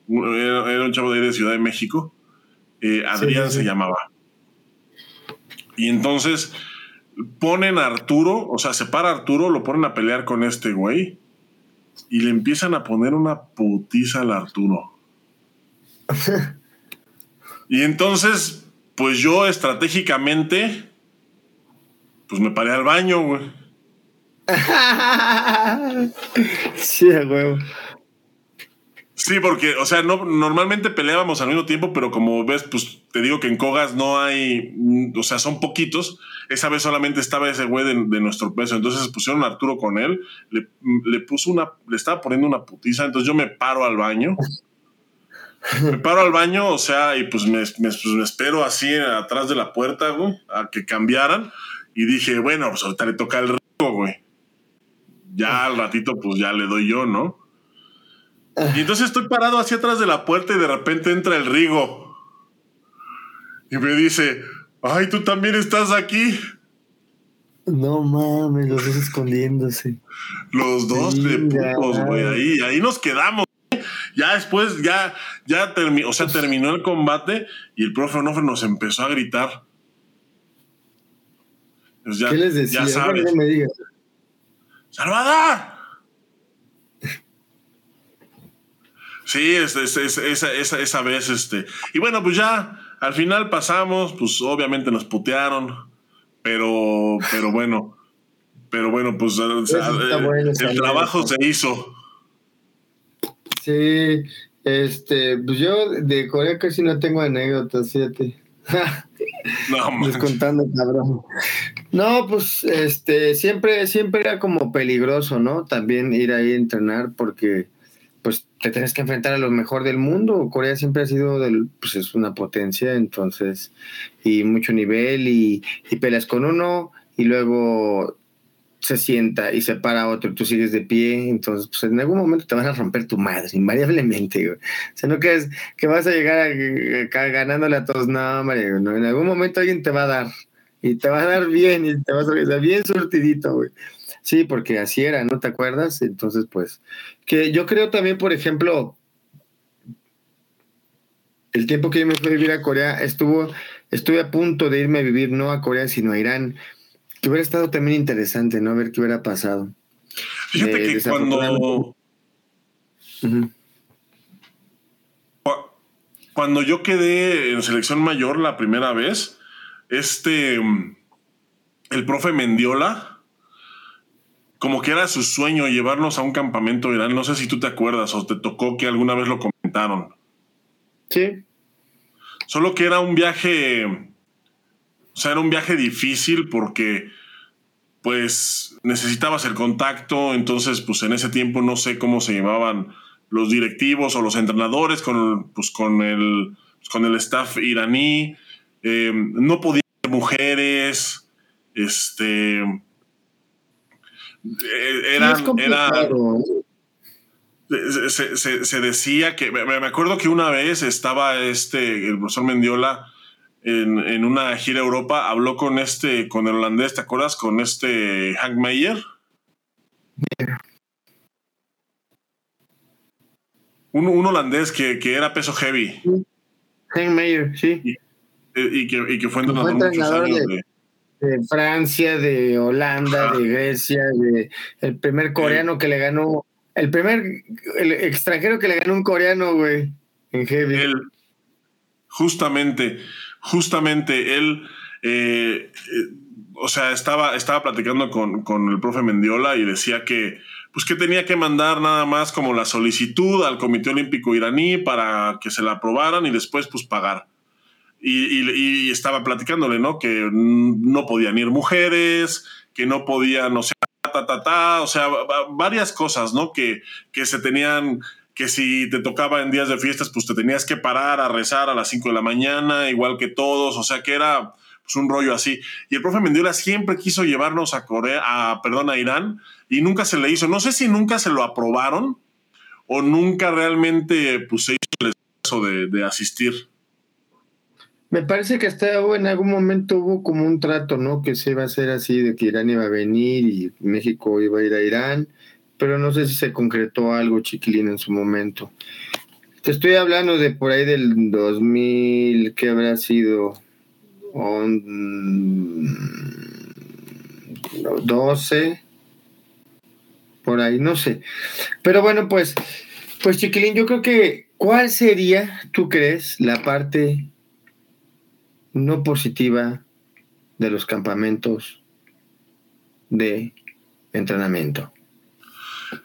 era, era un chavo de ahí de Ciudad de México, eh, Adrián sí, sí. se llamaba. Y entonces ponen a Arturo, o sea, se para a Arturo, lo ponen a pelear con este güey y le empiezan a poner una putiza al Arturo. y entonces, pues yo estratégicamente, pues me paré al baño, güey. sí, huevo. Sí, porque, o sea, no, normalmente peleábamos al mismo tiempo, pero como ves, pues te digo que en Kogas no hay, mm, o sea, son poquitos. Esa vez solamente estaba ese güey de, nuestro peso. Entonces pusieron a Arturo con él, le, le puso una, le estaba poniendo una putiza. Entonces yo me paro al baño. Me paro al baño, o sea, y pues me, me- pues me espero así atrás de la puerta, güey, a que cambiaran. Y dije, bueno, pues ahorita le toca el rico, güey. Ya al ratito, pues ya le doy yo, ¿no? Y entonces estoy parado así atrás de la puerta y de repente entra el Rigo. Y me dice, ay, tú también estás aquí. No mames, los dos escondiéndose. Los dos de putos, güey. Ahí, ahí nos quedamos. Ya después, ya, ya terminó, o sea, terminó el combate y el profe Onofre nos empezó a gritar. Pues ya, ¿Qué les decía? Ya sabes. No me digas. ¡Salvador! Sí, es, es- es- esa, esa, esa vez, este. Y bueno, pues ya al final pasamos, pues obviamente nos putearon, pero, pero bueno, pero bueno, pues o sea, eh, bueno, el trabajo se hizo. Sí, este, pues yo de Corea casi no tengo anécdotas, fíjate. No. Descontando, cabrón. No, pues este, siempre, siempre era como peligroso, ¿no? También ir ahí a entrenar porque pues te tienes que enfrentar a lo mejor del mundo. Corea siempre ha sido del, pues es una potencia, entonces, y mucho nivel, y, y peleas con uno, y luego se sienta y se para otro, y tú sigues de pie, entonces pues en algún momento te van a romper tu madre, invariablemente, güey. O sea, no crees que vas a llegar ganándole a todos, no, güey, no, en algún momento alguien te va a dar, y te va a dar bien, y te vas a sea, bien surtidito, güey. Sí, porque así era, ¿no te acuerdas? Entonces, pues, que yo creo también, por ejemplo, el tiempo que yo me fui a vivir a Corea, estuvo, estuve a punto de irme a vivir no a Corea, sino a Irán, que hubiera estado también interesante, ¿no? Ver qué hubiera pasado. Fíjate Eh, que cuando, Cuando yo quedé en selección mayor la primera vez, este, mm, el profe Mendiola, como que era su sueño llevarnos a un campamento de Irán. No sé si tú te acuerdas o te tocó que alguna vez lo comentaron. Sí, Solo que era un viaje, o sea, era un viaje difícil porque, pues, necesitabas el contacto. Entonces, pues, en ese tiempo no sé cómo se llevaban los directivos o los entrenadores con, pues, con el, pues, con el staff iraní. Eh, no podían ser mujeres. Este. Eh, Sí, Eran, es complicado. se, se- decía que, me, me acuerdo que una vez estaba este, el profesor Mendiola en, en una gira a Europa, habló con este, con el holandés, ¿te acuerdas? Con este Hank Meyer. Un, un holandés que, que era peso heavy. Hank Mayer, sí. Y, y, que, y que, fue entrenador, fue entrenador muchos años de, de, de, Francia, de Holanda, de Grecia, de, el primer coreano que le ganó, el primer el extranjero que le ganó un coreano, güey, en heavy. Él, justamente, justamente él, eh, eh, o sea, estaba, estaba platicando con, con el profe Mendiola y decía que pues que tenía que mandar nada más como la solicitud al Comité Olímpico iraní para que se la aprobaran y después pues pagar. Y, y, y, estaba platicándole, ¿no? Que no podían ir mujeres, que no podían, o sea, ta, ta, ta, o sea, varias cosas, ¿no? Que, que se tenían, que si te tocaba en días de fiestas, pues te tenías que parar a rezar a las 5 de la mañana, igual que todos, o sea, que era pues un rollo así. Y el profe Mendiola siempre quiso llevarnos a Corea, a, perdón, a Irán, y nunca se le hizo. No sé si nunca se lo aprobaron o nunca realmente pues, se hizo el esfuerzo de, de, asistir. Me parece que hasta en algún momento hubo como un trato, ¿no? Que se iba a hacer así, de que Irán iba a venir y México iba a ir a Irán, pero no sé si se concretó algo, chiquilín, en su momento. Te estoy hablando de por ahí del 2000, ¿qué habrá sido? 12, por ahí, no sé. Pero bueno, pues, pues Chiquilín, yo creo que, ¿cuál sería, tú crees, la parte no positiva de los campamentos de entrenamiento?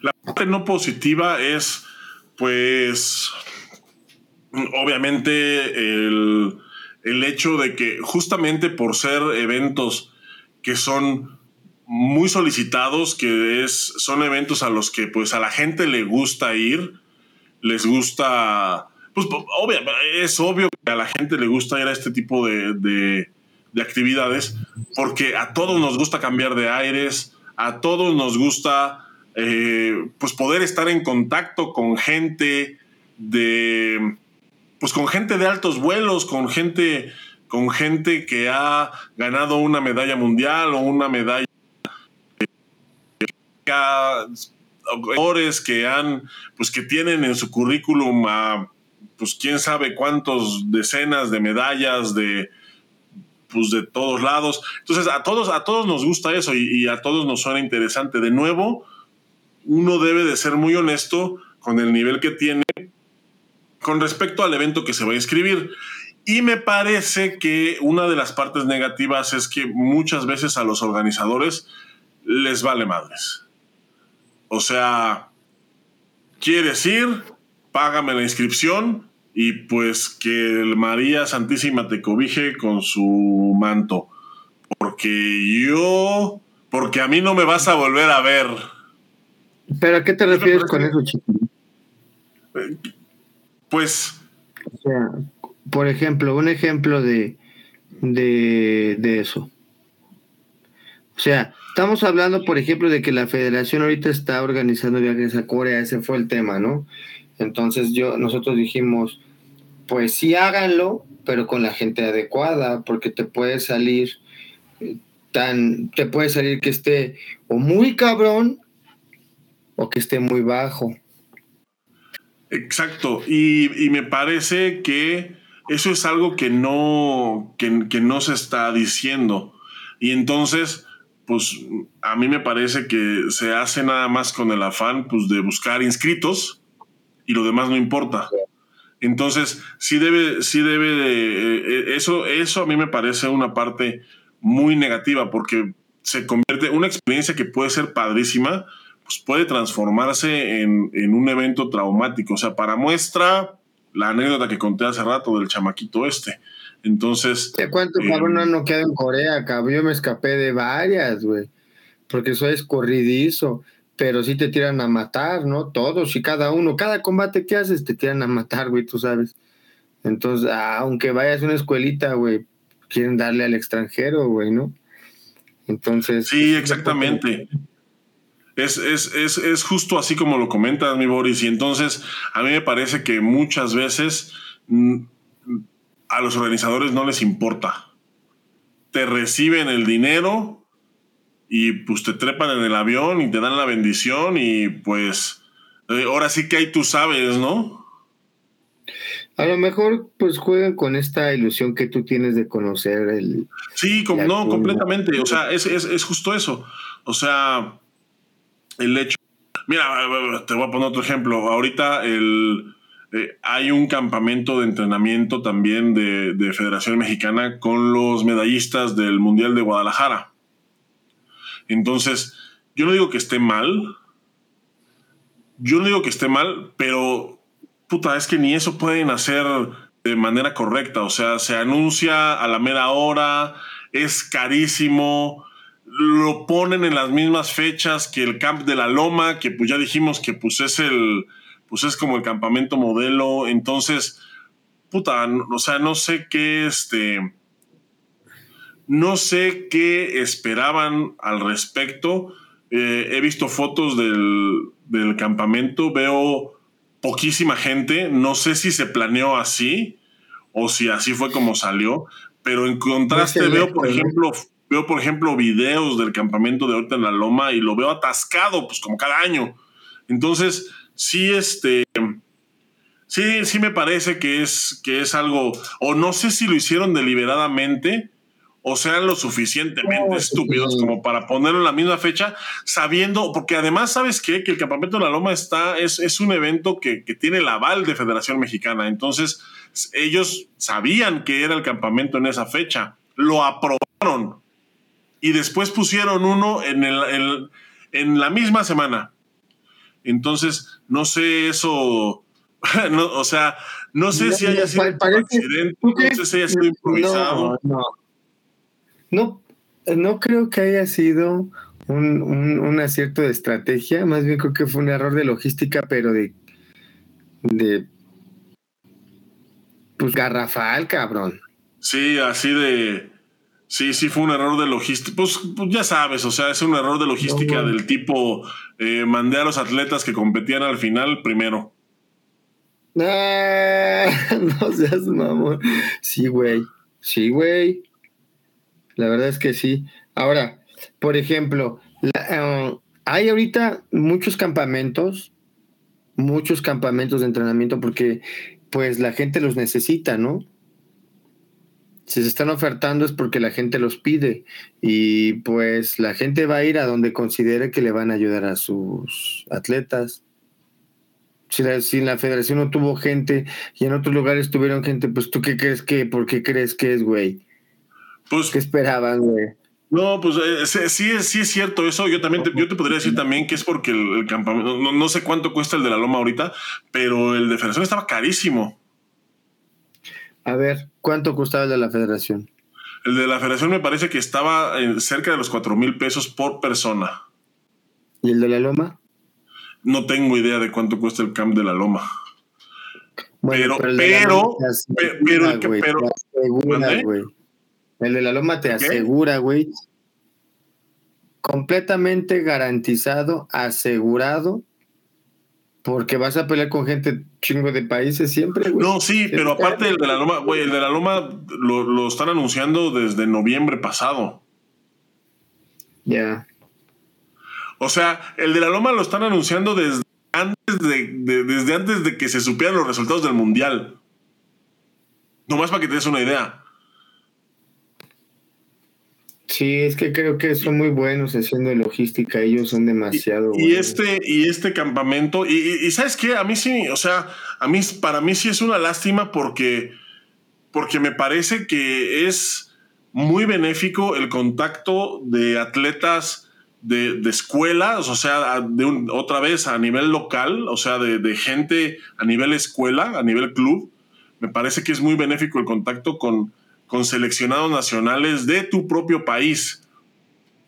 La parte no positiva es, pues, obviamente el, el hecho de que justamente por ser eventos que son muy solicitados, que es, son eventos a los que pues a la gente le gusta ir, les gusta, pues es obvio que a la gente le gusta ir a este tipo de, de, de actividades, porque a todos nos gusta cambiar de aires, a todos nos gusta eh, pues poder estar en contacto con gente de, pues con gente de altos vuelos, con gente, con gente que ha ganado una medalla mundial o una medalla que han, pues que tienen en su currículum a, pues quién sabe cuántos decenas de medallas de, pues de todos lados. Entonces a todos, a todos nos gusta eso y, a todos nos suena interesante. De nuevo, uno debe de ser muy honesto con el nivel que tiene con respecto al evento que se va a inscribir. Y me parece que una de las partes negativas es que muchas veces a los organizadores les vale madres. O sea, quieres ir, págame la inscripción y pues que María Santísima te cobije con su manto. Porque yo, porque a mí no me vas a volver a ver. ¿Pero a qué te refieres con eso, chico? Pues... O sea, por ejemplo, un ejemplo de, de, de eso. O sea, estamos hablando, por ejemplo, de que la federación ahorita está organizando viajes a Corea, ese fue el tema, ¿no? Entonces yo, nosotros dijimos, pues sí háganlo, pero con la gente adecuada, porque te puede salir tan, te puede salir que esté o muy cabrón o que esté muy bajo. Exacto, y, me parece que eso es algo que no, que no se está diciendo. Y entonces, pues a mí me parece que se hace nada más con el afán pues, de buscar inscritos y lo demás no importa. Entonces, sí debe, sí debe de, eh, eso, eso a mí me parece una parte muy negativa porque se convierte una experiencia que puede ser padrísima, pues puede transformarse en, en un evento traumático. O sea, para muestra, la anécdota que conté hace rato del chamaquito este. Entonces. ¿Te cuánto, eh, cabrón, no noqueado en Corea, cabrón? Yo me escapé de varias, güey. Porque soy escorridizo. Pero sí te tiran a matar, ¿no? Todos y cada uno. Cada combate que haces te tiran a matar, güey, tú sabes. Entonces, aunque vayas a una escuelita, güey, quieren darle al extranjero, güey, ¿no? Entonces. Sí, exactamente. Es, es, es, es, justo así como lo comentas, mi Boris. Y entonces, a mí me parece que muchas veces a los organizadores no les importa. Te reciben el dinero y pues te trepan en el avión y te dan la bendición y pues eh, ahora sí que ahí tú sabes, ¿no? A lo mejor pues juegan con esta ilusión que tú tienes de conocer el... Sí, como, no, completamente. O sea, es, es, es justo eso. O sea, el hecho... Mira, te voy a poner otro ejemplo. Ahorita el, eh, hay un campamento de entrenamiento también de, de, Federación Mexicana con los medallistas del Mundial de Guadalajara. Entonces, yo no digo que esté mal. Yo no digo que esté mal, pero puta, es que ni eso pueden hacer de manera correcta. O sea, se anuncia a la mera hora, es carísimo, lo ponen en las mismas fechas que el Camp de la Loma, que pues ya dijimos que pues es el, pues es como el campamento modelo. Entonces, puta, o sea, no sé qué, este, no sé qué esperaban al respecto. Eh, he visto fotos del, del campamento, veo poquísima gente. No sé si se planeó así o si así fue como salió, pero en contraste veo, por ejemplo, veo, por ejemplo, videos del campamento de ahorita en la Loma y lo veo atascado, pues como cada año. Entonces, sí, este, sí, sí me parece que es, que es algo, o no sé si lo hicieron deliberadamente, o sean lo suficientemente estúpidos como para ponerlo en la misma fecha, sabiendo, porque además, ¿sabes qué? Que el Campamento de la Loma está, es, es un evento que, que, tiene el aval de Federación Mexicana. Entonces, ellos sabían que era el campamento en esa fecha, lo aprobaron y después pusieron uno en, el, en la misma semana. Entonces, no sé eso. no, o sea, no sé si haya sido un accidente, no sé si haya sido improvisado. No, no. No, no creo que haya sido un, un, acierto de estrategia, más bien creo que fue un error de logística, pero de, de pues garrafal, cabrón. Sí, así de. Sí, sí, fue un error de logística. Pues, pues ya sabes, o sea, es un error de logística del tipo: eh, mandé a los atletas que competían al final primero. Ah, no seas mamón. Sí, güey. Sí, güey. La verdad es que sí. Ahora, por ejemplo, eh, hay ahorita muchos campamentos, muchos campamentos de entrenamiento porque pues la gente los necesita, ¿no? Si se están ofertando es porque la gente los pide y pues la gente va a ir a donde considere que le van a ayudar a sus atletas. Si la, si la federación no tuvo gente y en otros lugares tuvieron gente, pues tú qué crees que, ¿por qué crees que es, güey? Pues, ¿Qué esperaban, güey? No, pues eh, sí, sí es cierto eso. Yo también te, yo te podría decir también que es porque el, campamento, no, sé cuánto cuesta el de la Loma ahorita, pero el de Federación estaba carísimo. A ver, ¿cuánto costaba el de la Federación? El de la Federación me parece que estaba cerca de los 4 mil pesos por persona. ¿Y el de la Loma? No tengo idea de cuánto cuesta el camp de la Loma. pero, pero, pero, pero, el de la Loma te asegura, güey. Completamente garantizado, asegurado, porque vas a pelear con gente chingo de países siempre, güey. No, sí, pero aparte el de la Loma, güey, el de la Loma lo, están anunciando desde noviembre pasado. Ya. O sea, el de la Loma lo están anunciando desde antes de, desde antes de que se supieran los resultados del Mundial. Nomás para que te des una idea. Sí, es que creo que son muy buenos haciendo logística, ellos son demasiado y, y este y este campamento y, sabes qué, a mí sí, o sea, a mí para mí sí es una lástima porque porque me parece que es muy benéfico el contacto de atletas de, de escuelas, o sea, de otra vez a nivel local, o sea, de, de gente a nivel escuela, a nivel club. Me parece que es muy benéfico el contacto con, con seleccionados nacionales de tu propio país.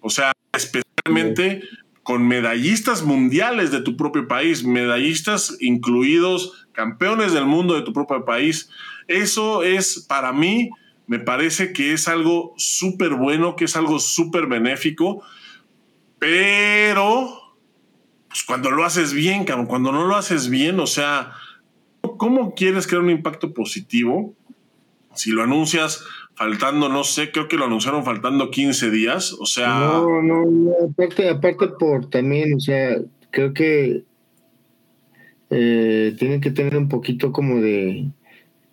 O sea, especialmente con medallistas mundiales de tu propio país, medallistas incluidos, campeones del mundo de tu propio país. Eso es, para mí, me parece que es algo súper bueno, que es algo súper benéfico, pero pues cuando lo haces bien, cuando no lo haces bien, o sea, ¿cómo quieres crear un impacto positivo si lo anuncias faltando, no sé, creo que lo anunciaron faltando 15 días, o sea... No, no, aparte, aparte por también, o sea, creo que eh, tienen que tener un poquito como de,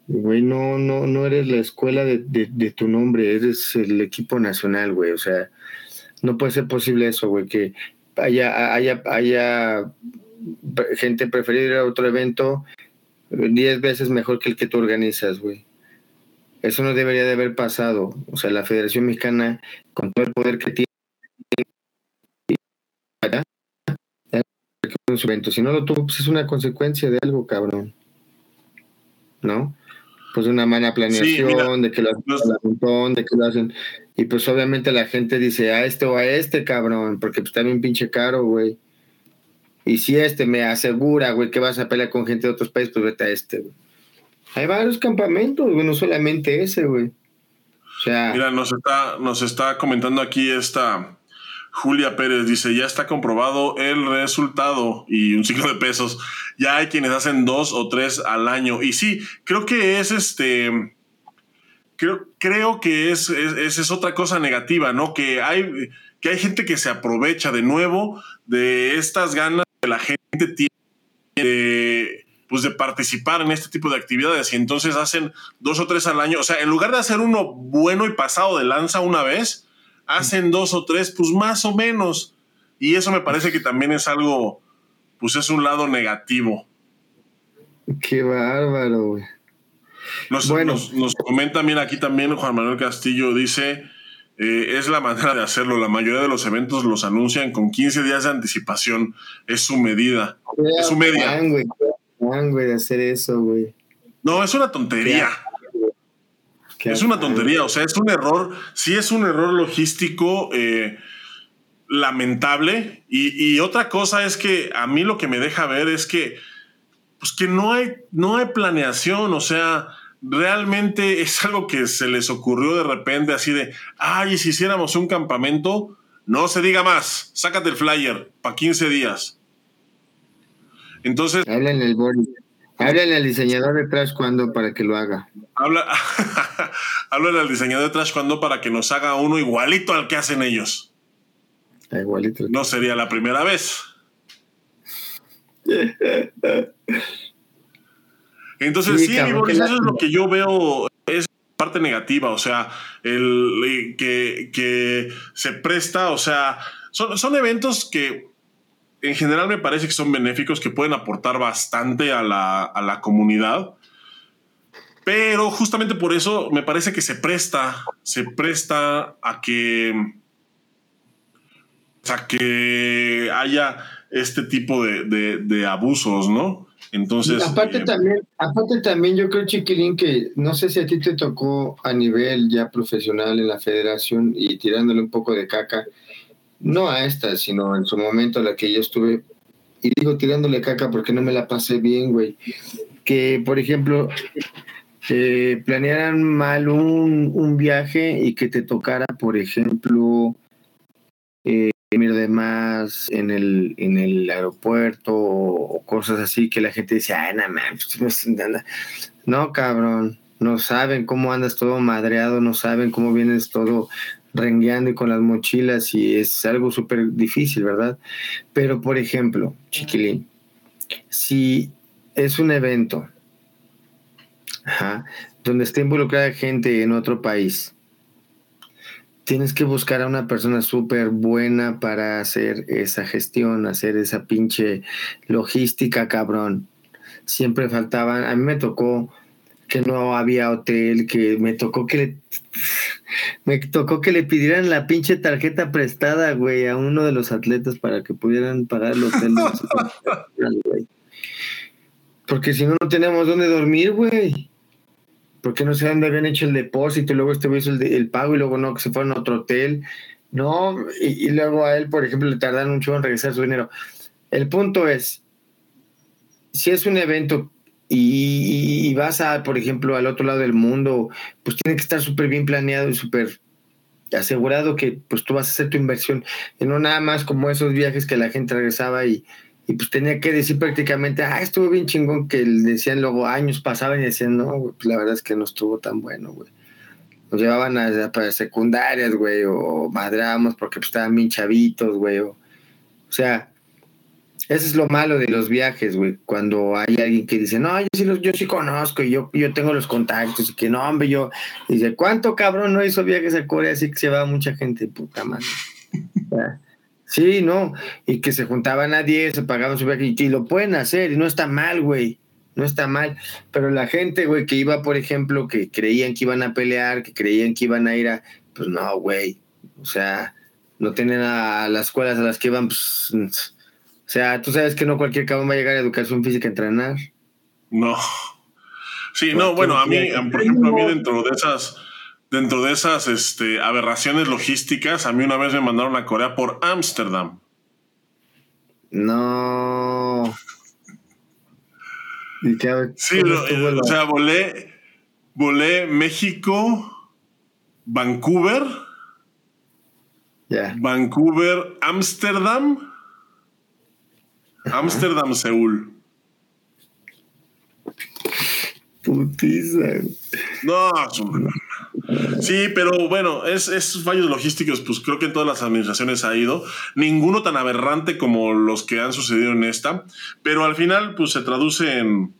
Güey, no, no, no eres la escuela de, de, tu nombre, eres el equipo nacional, güey. O sea, no puede ser posible eso, güey, que haya, haya, haya gente preferida a otro evento diez veces mejor que el que tú organizas, güey. Eso no debería de haber pasado. O sea, la Federación Mexicana, con todo el poder que tiene, si no lo tuvo, pues es una consecuencia de algo, cabrón. ¿No? Pues una mala planeación, de que lo hacen de que lo hacen. Y pues obviamente la gente dice a este o a este, cabrón, porque pues está bien pinche caro, güey. Y si este me asegura, güey, que vas a pelear con gente de otros países, pues vete a este, güey. Hay varios campamentos, güey, no solamente ese, güey. O sea. Mira, nos está, nos está comentando aquí esta Julia Pérez, dice, ya está comprobado el resultado y un ciclo de pesos. Ya hay quienes hacen dos o tres al año. Y sí, creo que es este. Creo, creo que es, es, es otra cosa negativa, ¿no? Que hay, que hay gente que se aprovecha de nuevo de estas ganas que la gente tiene de, pues de participar en este tipo de actividades y entonces hacen dos o tres al año. O sea, en lugar de hacer uno bueno y pasado de lanza una vez, hacen dos o tres, pues más o menos. Y eso me parece que también es algo, pues es un lado negativo. Qué bárbaro, güey. Nos, bueno. nos, comenta, mira, aquí también Juan Manuel Castillo dice, eh, es la manera de hacerlo. La mayoría de los eventos los anuncian con 15 días de anticipación. Es su medida. es su media. güey, de hacer eso, güey. No, es una tontería. es una tontería, o sea, es un error, sí es un error logístico eh, lamentable. Y, otra cosa es que a mí lo que me deja ver es que, pues que no hay, no hay planeación, o sea, realmente es algo que se les ocurrió de repente así de, ay, si hiciéramos un campamento, no se diga más, sácate el flyer para 15 días. Entonces... Háblenle el Boris. Háblenle al diseñador de Trash cuando para que lo haga. Habla, háblale al diseñador de Trash cuando para que nos haga uno igualito al que hacen ellos. Igualito. No sería la primera vez. Entonces, sí, eso es lo que yo veo, es parte negativa, o sea, el que, que se presta, o sea, son, son eventos que en general me parece que son benéficos, que pueden aportar bastante a la, a la comunidad. Pero justamente por eso me parece que se presta, se presta a que, a que haya este tipo de, de, de abusos, ¿no? Entonces. aparte, eh, también, aparte también, yo creo, Chiquilín, que no sé si a ti te tocó a nivel ya profesional en la federación y tirándole un poco de caca, no a esta, sino en su momento la que yo estuve, y digo tirándole caca porque no me la pasé bien, güey. Que, por ejemplo, planearan mal un, un viaje y que te tocara, por ejemplo, eh, demás en el, en el aeropuerto o, cosas así que la gente dice, ay, pues, no, cabrón, no saben cómo andas todo madreado, no saben cómo vienes todo rengueando y con las mochilas y es algo súper difícil, ¿verdad? Pero, por ejemplo, chiquilín, si es un evento donde está involucrada gente en otro país, tienes que buscar a una persona súper buena para hacer esa gestión, hacer esa pinche logística, cabrón. Siempre faltaban, a mí me tocó que no había hotel, que me tocó que le, me tocó que le pidieran la pinche tarjeta prestada, güey, a uno de los atletas para que pudieran pagar el hotel. Porque si no, no tenemos dónde dormir, güey porque no sé dónde habían hecho el depósito y luego este hizo el, el, pago y luego no, que se fueron a otro hotel. No, y, luego a él, por ejemplo, le tardan un en regresar su dinero. El punto es, si es un evento y, vas a, por ejemplo, al otro lado del mundo, pues tiene que estar súper bien planeado y súper asegurado que pues tú vas a hacer tu inversión y no nada más como esos viajes que la gente regresaba y, y pues tenía que decir prácticamente, ah, estuvo bien chingón, que decían luego años pasaban y decían, no, pues la verdad es que no estuvo tan bueno, güey. Nos llevaban a, secundarias, güey, o madramos porque pues, estaban bien chavitos, güey. O, sea, Eso es lo malo de los viajes, güey. Cuando hay alguien que dice, no, yo sí, los, yo sí conozco y yo, tengo los contactos y que no, hombre, yo. dice, ¿cuánto cabrón no hizo viajes a Corea? Así que se va mucha gente, puta madre. sí, no. Y que se juntaban a 10, se pagaban su viaje y, lo pueden hacer y no está mal, güey. No está mal. Pero la gente, güey, que iba, por ejemplo, que creían que iban a pelear, que creían que iban a ir a. Pues no, güey. O sea, no tienen a las escuelas a las que iban, pues o sea, tú sabes que no cualquier cabrón va a llegar a educación física a entrenar. No. Sí, no, bueno, a mí, por ejemplo, a mí dentro de esas, dentro de esas este, aberraciones logísticas, a mí una vez me mandaron a Corea por Ámsterdam. No. sí, o sea, volé, volé México, Vancouver, Vancouver, Ámsterdam Ámsterdam, Seúl. Putiza. No, sí, pero bueno, es, es, fallos logísticos, pues creo que en todas las administraciones ha ido. Ninguno tan aberrante como los que han sucedido en esta, pero al final, pues se traduce en,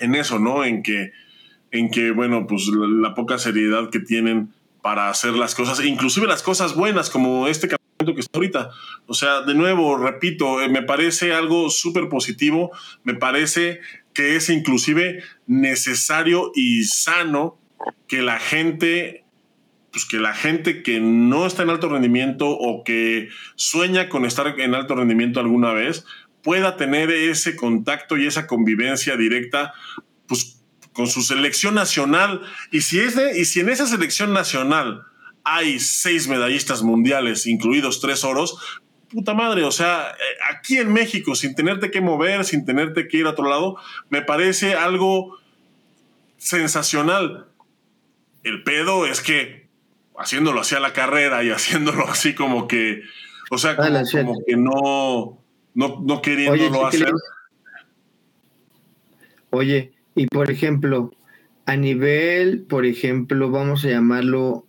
en eso, ¿no? En que, en que, bueno, pues la, la poca seriedad que tienen para hacer las cosas, inclusive las cosas buenas, como este que está ahorita. O sea, de nuevo, repito, eh, me parece algo súper positivo, me parece que es inclusive necesario y sano que la gente, pues que la gente que no está en alto rendimiento o que sueña con estar en alto rendimiento alguna vez, pueda tener ese contacto y esa convivencia directa, pues con su selección nacional. Y si, es de, y si en esa selección nacional hay seis medallistas mundiales, incluidos tres oros, puta madre, o sea, eh, aquí en México, sin tenerte que mover, sin tenerte que ir a otro lado, me parece algo sensacional. El pedo es que haciéndolo así a la carrera y haciéndolo así como que, o sea, como, que no, no, no queriéndolo hacer. Oye, y por ejemplo, a nivel, por ejemplo, vamos a llamarlo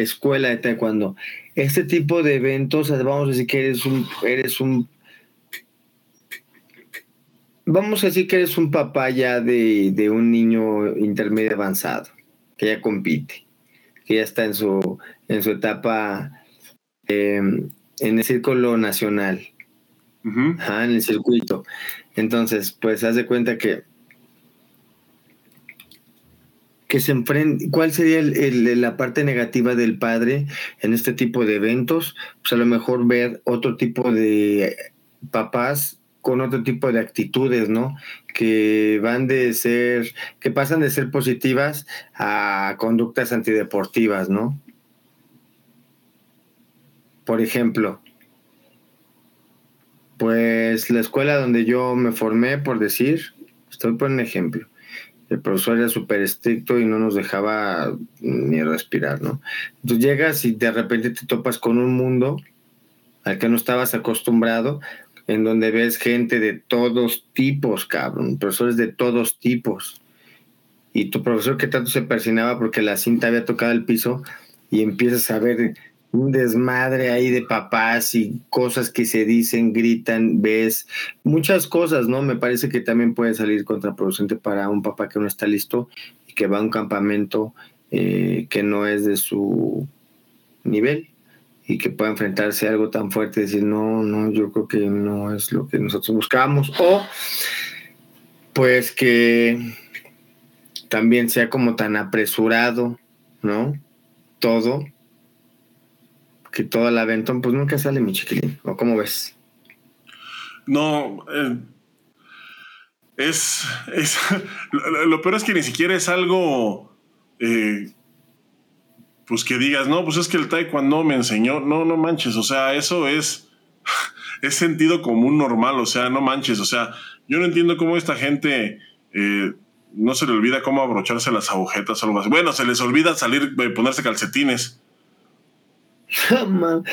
escuela de taekwondo. Este tipo de eventos, vamos a decir que eres un, eres un, vamos a decir que eres un papá ya de, un niño intermedio avanzado, que ya compite, que ya está en su, en su etapa em, en el círculo nacional, en el circuito. Entonces, pues haz de cuenta que que se enfrente, ¿cuál sería la parte negativa del padre en este tipo de eventos? Pues a lo mejor ver otro tipo de papás con otro tipo de actitudes, ¿no? Que van de ser, que pasan de ser positivas a conductas antideportivas, ¿no? Por ejemplo, pues la escuela donde yo me formé, por decir, estoy por un ejemplo el profesor era súper estricto y no nos dejaba ni respirar, ¿no? Tú llegas y de repente te topas con un mundo al que no estabas acostumbrado, en donde ves gente de todos tipos, cabrón, profesores de todos tipos. Y tu profesor que tanto se persinaba porque la cinta había tocado el piso y empiezas a ver un desmadre ahí de papás y cosas que se dicen, gritan, ves, muchas cosas, ¿no? Me parece que también puede salir contraproducente para un papá que no está listo y que va a un campamento eh, que no es de su nivel y que pueda enfrentarse a algo tan fuerte y decir, no, no, yo creo que no es lo que nosotros buscamos. O pues que también sea como tan apresurado, ¿no? Todo que toda la aventón, pues nunca sale mi chiquilín. ¿O cómo ves? No, eh, es, es lo, peor es que ni siquiera es algo, eh, pues que digas, no, pues es que el taekwondo me enseñó, no, no manches, o sea, eso es, es sentido común normal, o sea, no manches, o sea, yo no entiendo cómo esta gente... Eh, no se le olvida cómo abrocharse las agujetas o algo así. Bueno, se les olvida salir, ponerse calcetines.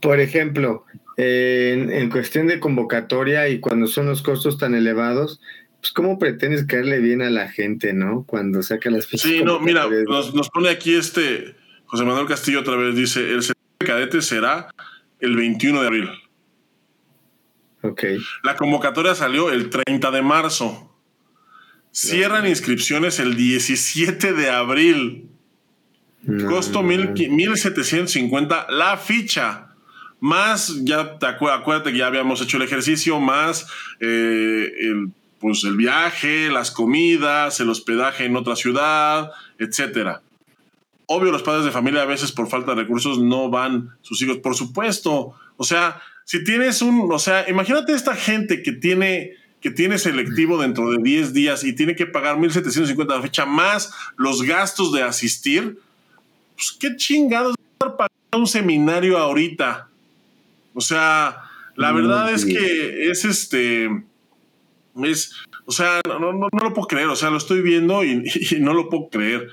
Por ejemplo, en, cuestión de convocatoria y cuando son los costos tan elevados, pues cómo pretendes caerle bien a la gente, ¿no? Cuando saca las fichas. Sí, no, mira, nos, pone aquí este José Manuel Castillo otra vez, dice, el de cadete será el 21 de abril. Ok. La convocatoria salió el 30 de marzo. Cierran inscripciones el 17 de abril. Costo mil, 1750 la ficha. Más, ya te acuérdate que ya habíamos hecho el ejercicio, más eh, el, pues el viaje, las comidas, el hospedaje en otra ciudad, etcétera. Obvio, los padres de familia a veces por falta de recursos no van sus hijos, por supuesto. O sea, si tienes un, o sea, imagínate esta gente que tiene que tiene selectivo dentro de 10 días y tiene que pagar 1750 la fecha más los gastos de asistir, pues qué chingados pagando un seminario ahorita. O sea, la verdad es que es este es, o sea, no, no, no, lo puedo creer, o sea, lo estoy viendo y, y no lo puedo creer.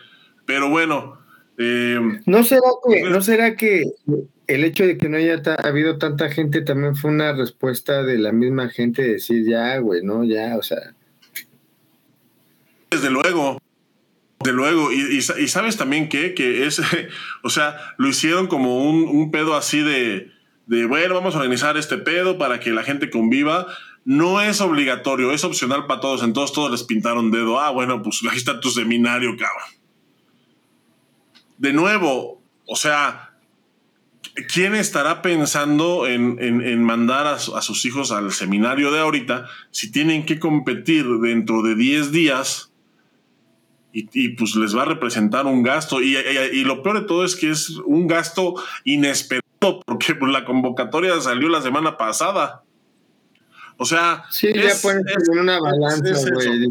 Pero bueno, eh, ¿No será que, pues, no será que el hecho de que no haya habido tanta gente también fue una respuesta de la misma gente de decir ya, güey, no, ya, o sea. Desde luego, desde luego, y, sabes también que, que es, o sea, lo hicieron como un, pedo así de, de, bueno, vamos a organizar este pedo para que la gente conviva. No es obligatorio, es opcional para todos. Entonces todos les pintaron dedo. Ah, bueno, pues ahí está tu seminario, cabrón de nuevo, o sea, ¿quién estará pensando en, mandar a, sus hijos al seminario de ahorita si tienen que competir dentro de 10 días? Y, pues les va a representar un gasto. Y, lo peor de todo es que es un gasto inesperado, porque pues, la convocatoria salió la semana pasada. O sea. Sí, ya pueden poner una balanza, güey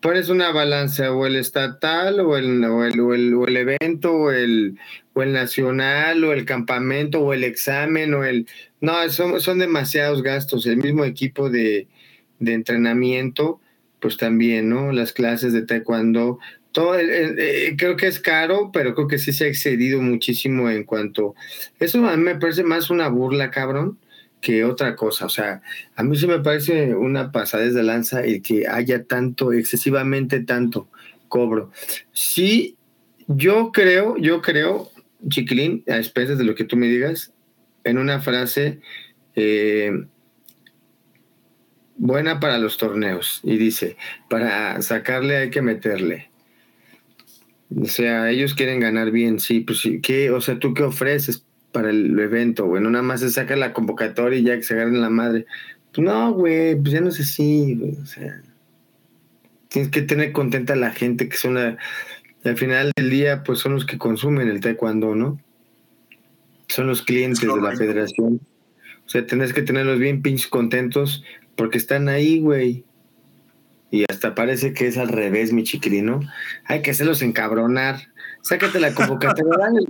pones una balanza o el estatal o el, o el, o el, evento o el, o el nacional o el campamento o el examen o el... No, son, son demasiados gastos. El mismo equipo de, de entrenamiento, pues también, ¿no? Las clases de taekwondo. Todo eh, creo que es caro, pero creo que sí se ha excedido muchísimo en cuanto... Eso a mí me parece más una burla, cabrón que otra cosa. O sea, a mí se me parece una pasadez de lanza el que haya tanto, excesivamente tanto cobro. Sí, yo creo, yo creo, chiquilín, a especie de lo que tú me digas, en una frase eh, buena para los torneos. Y dice, para sacarle hay que meterle. O sea, ellos quieren ganar bien, sí, pues sí, ¿qué? O sea, ¿tú qué ofreces? para el evento, güey. No nada más se saca la convocatoria y ya que se agarren la madre. Pues no, güey, pues ya no sé si, güey. O sea, tienes que tener contenta a la gente que son la, al final del día, pues son los que consumen el taekwondo, ¿no? Son los clientes de la federación. O sea, tienes que tenerlos bien pinches contentos porque están ahí, güey. Y hasta parece que es al revés, mi chiquilino. Hay que hacerlos encabronar. Sácate la convocatoria, dale.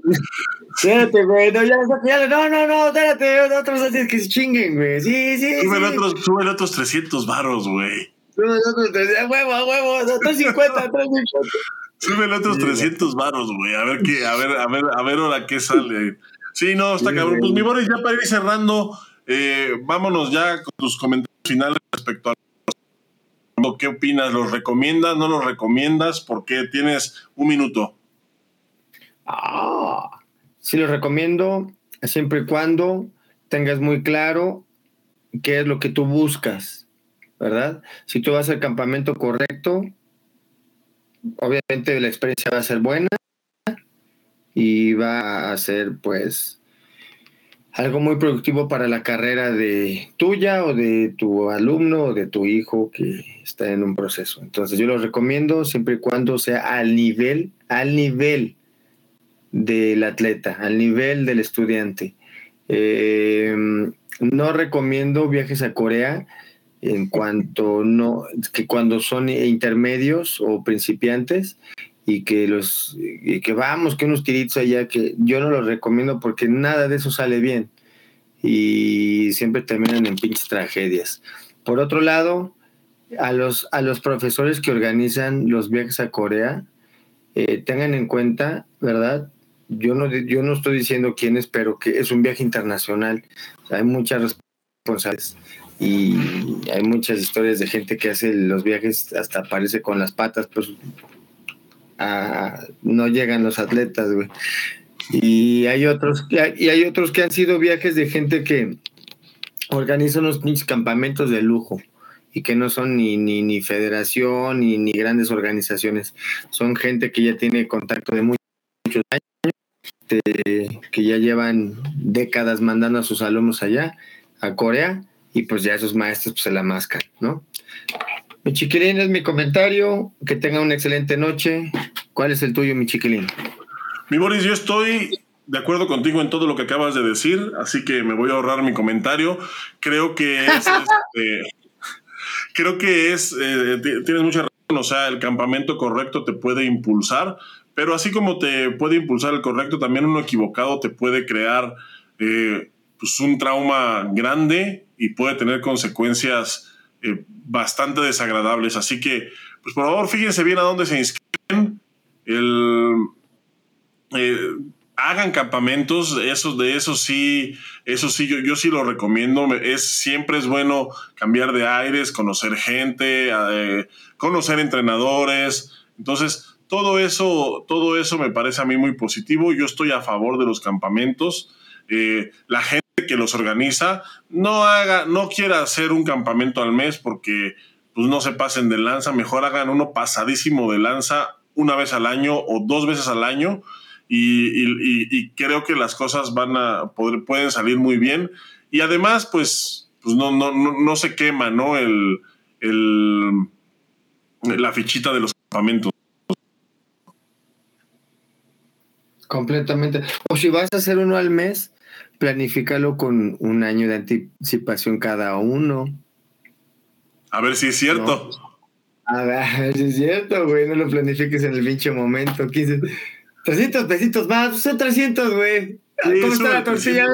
Espérate, güey, no, ya, ya, no, no, no, espérate, otros así que se chinguen, güey. Sí, sí. Súbele sí. otros, súbele otros 300 barros, güey. Súbele otros 300, huevo, a huevo, 350, 350. Súbele otros 300 barros, güey. A ver qué, a ver, a ver, a ver ahora qué sale. Sí, no, está cabrón. Pues mi Boris, ya para ir cerrando, eh, vámonos ya con tus comentarios finales respecto a ¿Qué opinas? ¿Los recomiendas? ¿No los recomiendas? Porque tienes un minuto. Ah, Sí lo recomiendo siempre y cuando tengas muy claro qué es lo que tú buscas, ¿verdad? Si tú vas al campamento correcto, obviamente la experiencia va a ser buena y va a ser pues algo muy productivo para la carrera de tuya o de tu alumno o de tu hijo que está en un proceso. Entonces yo lo recomiendo siempre y cuando sea al nivel, al nivel del atleta, al nivel del estudiante. Eh, no recomiendo viajes a Corea en cuanto no, que cuando son intermedios o principiantes y que los que vamos, que unos tiritos allá, que yo no los recomiendo porque nada de eso sale bien y siempre terminan en pinches tragedias. Por otro lado, a los, a los profesores que organizan los viajes a Corea, eh, tengan en cuenta, ¿verdad? yo no, yo no estoy diciendo quién es, pero que es un viaje internacional. hay muchas responsabilidades y hay muchas historias de gente que hace los viajes hasta aparece con las patas, pues no llegan los atletas, güey. Y hay otros, y hay otros que han sido viajes de gente que organiza unos campamentos de lujo y que no son ni, ni, ni federación ni, ni grandes organizaciones. Son gente que ya tiene contacto de muchos años, que ya llevan décadas mandando a sus alumnos allá, a Corea, y pues ya esos maestros pues, se la mascan, ¿no? Mi chiquilín es mi comentario. Que tenga una excelente noche. ¿Cuál es el tuyo, mi chiquilín? Mi Boris, yo estoy de acuerdo contigo en todo lo que acabas de decir, así que me voy a ahorrar mi comentario. Creo que es. este, creo que es. Eh, tienes mucha razón. O sea, el campamento correcto te puede impulsar, pero así como te puede impulsar el correcto, también uno equivocado te puede crear eh, pues un trauma grande y puede tener consecuencias eh, bastante desagradables. Así que, pues por favor, fíjense bien a dónde se inscriben. Eh, hagan campamentos, eso, de eso sí, eso sí, yo, yo sí lo recomiendo. Es, siempre es bueno cambiar de aires, conocer gente, eh, conocer entrenadores. Entonces, todo eso, todo eso me parece a mí muy positivo. Yo estoy a favor de los campamentos. la gente que los organiza no haga, no quiera hacer un campamento al mes porque pues no se pasen de lanza, mejor hagan uno pasadísimo de lanza una vez al año o dos veces al año y, creo que las cosas van a poder, pueden salir muy bien y además pues, pues no, no, no, se quema, ¿no? El, el, la fichita de los campamentos. Completamente. O si vas a hacer uno al mes, planifícalo con un año de anticipación cada uno. A ver si es cierto. A, ver, si es cierto, güey. No lo planifiques en el pinche momento. 15, 300 pesitos más. Son 300, güey. ¿Cómo está la tortilla?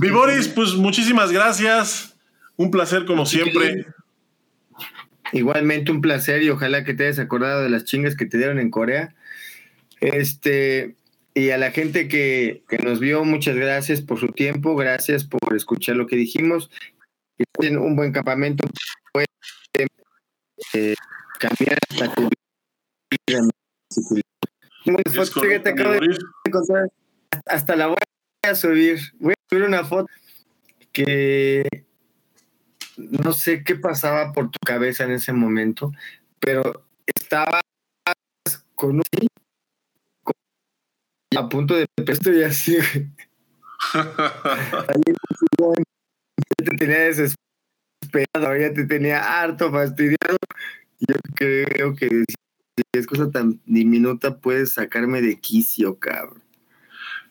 Mi Boris, pues muchísimas gracias. Un placer como siempre. Igualmente un placer y ojalá que te hayas acordado de las chingas que te dieron en Corea. Este, y a la gente que, nos vio, muchas gracias por su tiempo, gracias por escuchar lo que dijimos. Tienen un buen campamento, puede eh, cambiar hasta tu vida. Hasta la voy a subir. Voy a subir una foto que no sé qué pasaba por tu cabeza en ese momento, pero estaba con un a punto de estoy así. te tenía desesperado, ya te tenía harto, fastidiado. Yo creo que si es cosa tan diminuta, puedes sacarme de quicio, cabrón.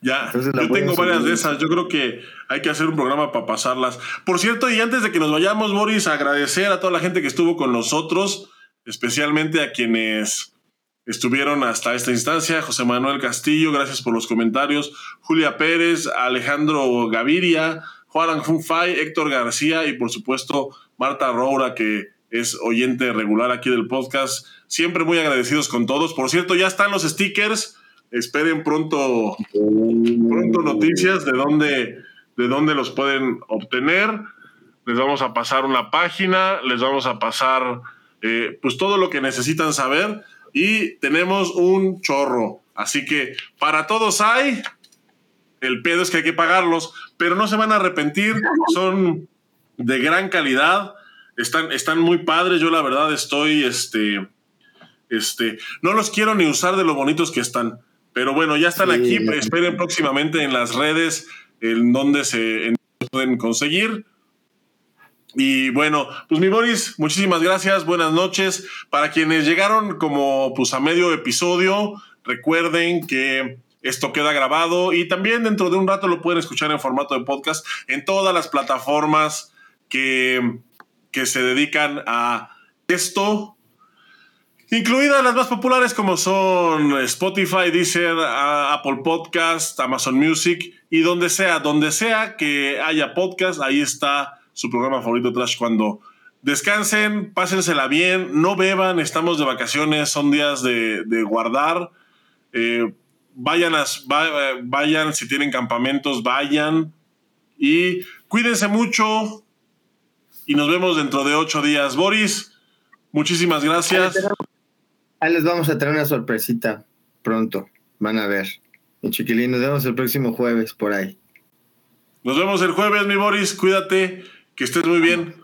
Ya, yo tengo varias de esas. Yo creo que hay que hacer un programa para pasarlas. Por cierto, y antes de que nos vayamos, Boris, agradecer a toda la gente que estuvo con nosotros, especialmente a quienes estuvieron hasta esta instancia. José Manuel Castillo, gracias por los comentarios. Julia Pérez, Alejandro Gaviria, Juan Funfay, Héctor García y por supuesto Marta Roura, que es oyente regular aquí del podcast. Siempre muy agradecidos con todos. Por cierto, ya están los stickers. Esperen pronto, pronto noticias de dónde, de dónde los pueden obtener. Les vamos a pasar una página, les vamos a pasar eh, pues todo lo que necesitan saber y tenemos un chorro. Así que para todos hay. El pedo es que hay que pagarlos, pero no se van a arrepentir. Son de gran calidad. Están, están muy padres. Yo la verdad estoy, este, este, no los quiero ni usar de lo bonitos que están. Pero bueno, ya están aquí. Esperen próximamente en las redes en donde se pueden conseguir. Y bueno, pues mi Boris, muchísimas gracias, buenas noches. Para quienes llegaron como pues a medio episodio, recuerden que esto queda grabado y también dentro de un rato lo pueden escuchar en formato de podcast en todas las plataformas que, que se dedican a esto, incluidas las más populares como son Spotify, Deezer, Apple Podcast, Amazon Music y donde sea, donde sea que haya podcast, ahí está su programa favorito Trash cuando descansen, pásensela bien, no beban, estamos de vacaciones, son días de, guardar. Eh, vayan, vayan, si tienen campamentos, vayan. Y cuídense mucho. Y nos vemos dentro de ocho días. Boris, muchísimas gracias. Ahí les vamos a traer una sorpresita pronto. Van a ver. Y chiquilín, nos vemos el próximo jueves por ahí. Nos vemos el jueves, mi Boris. Cuídate, que estés muy bien.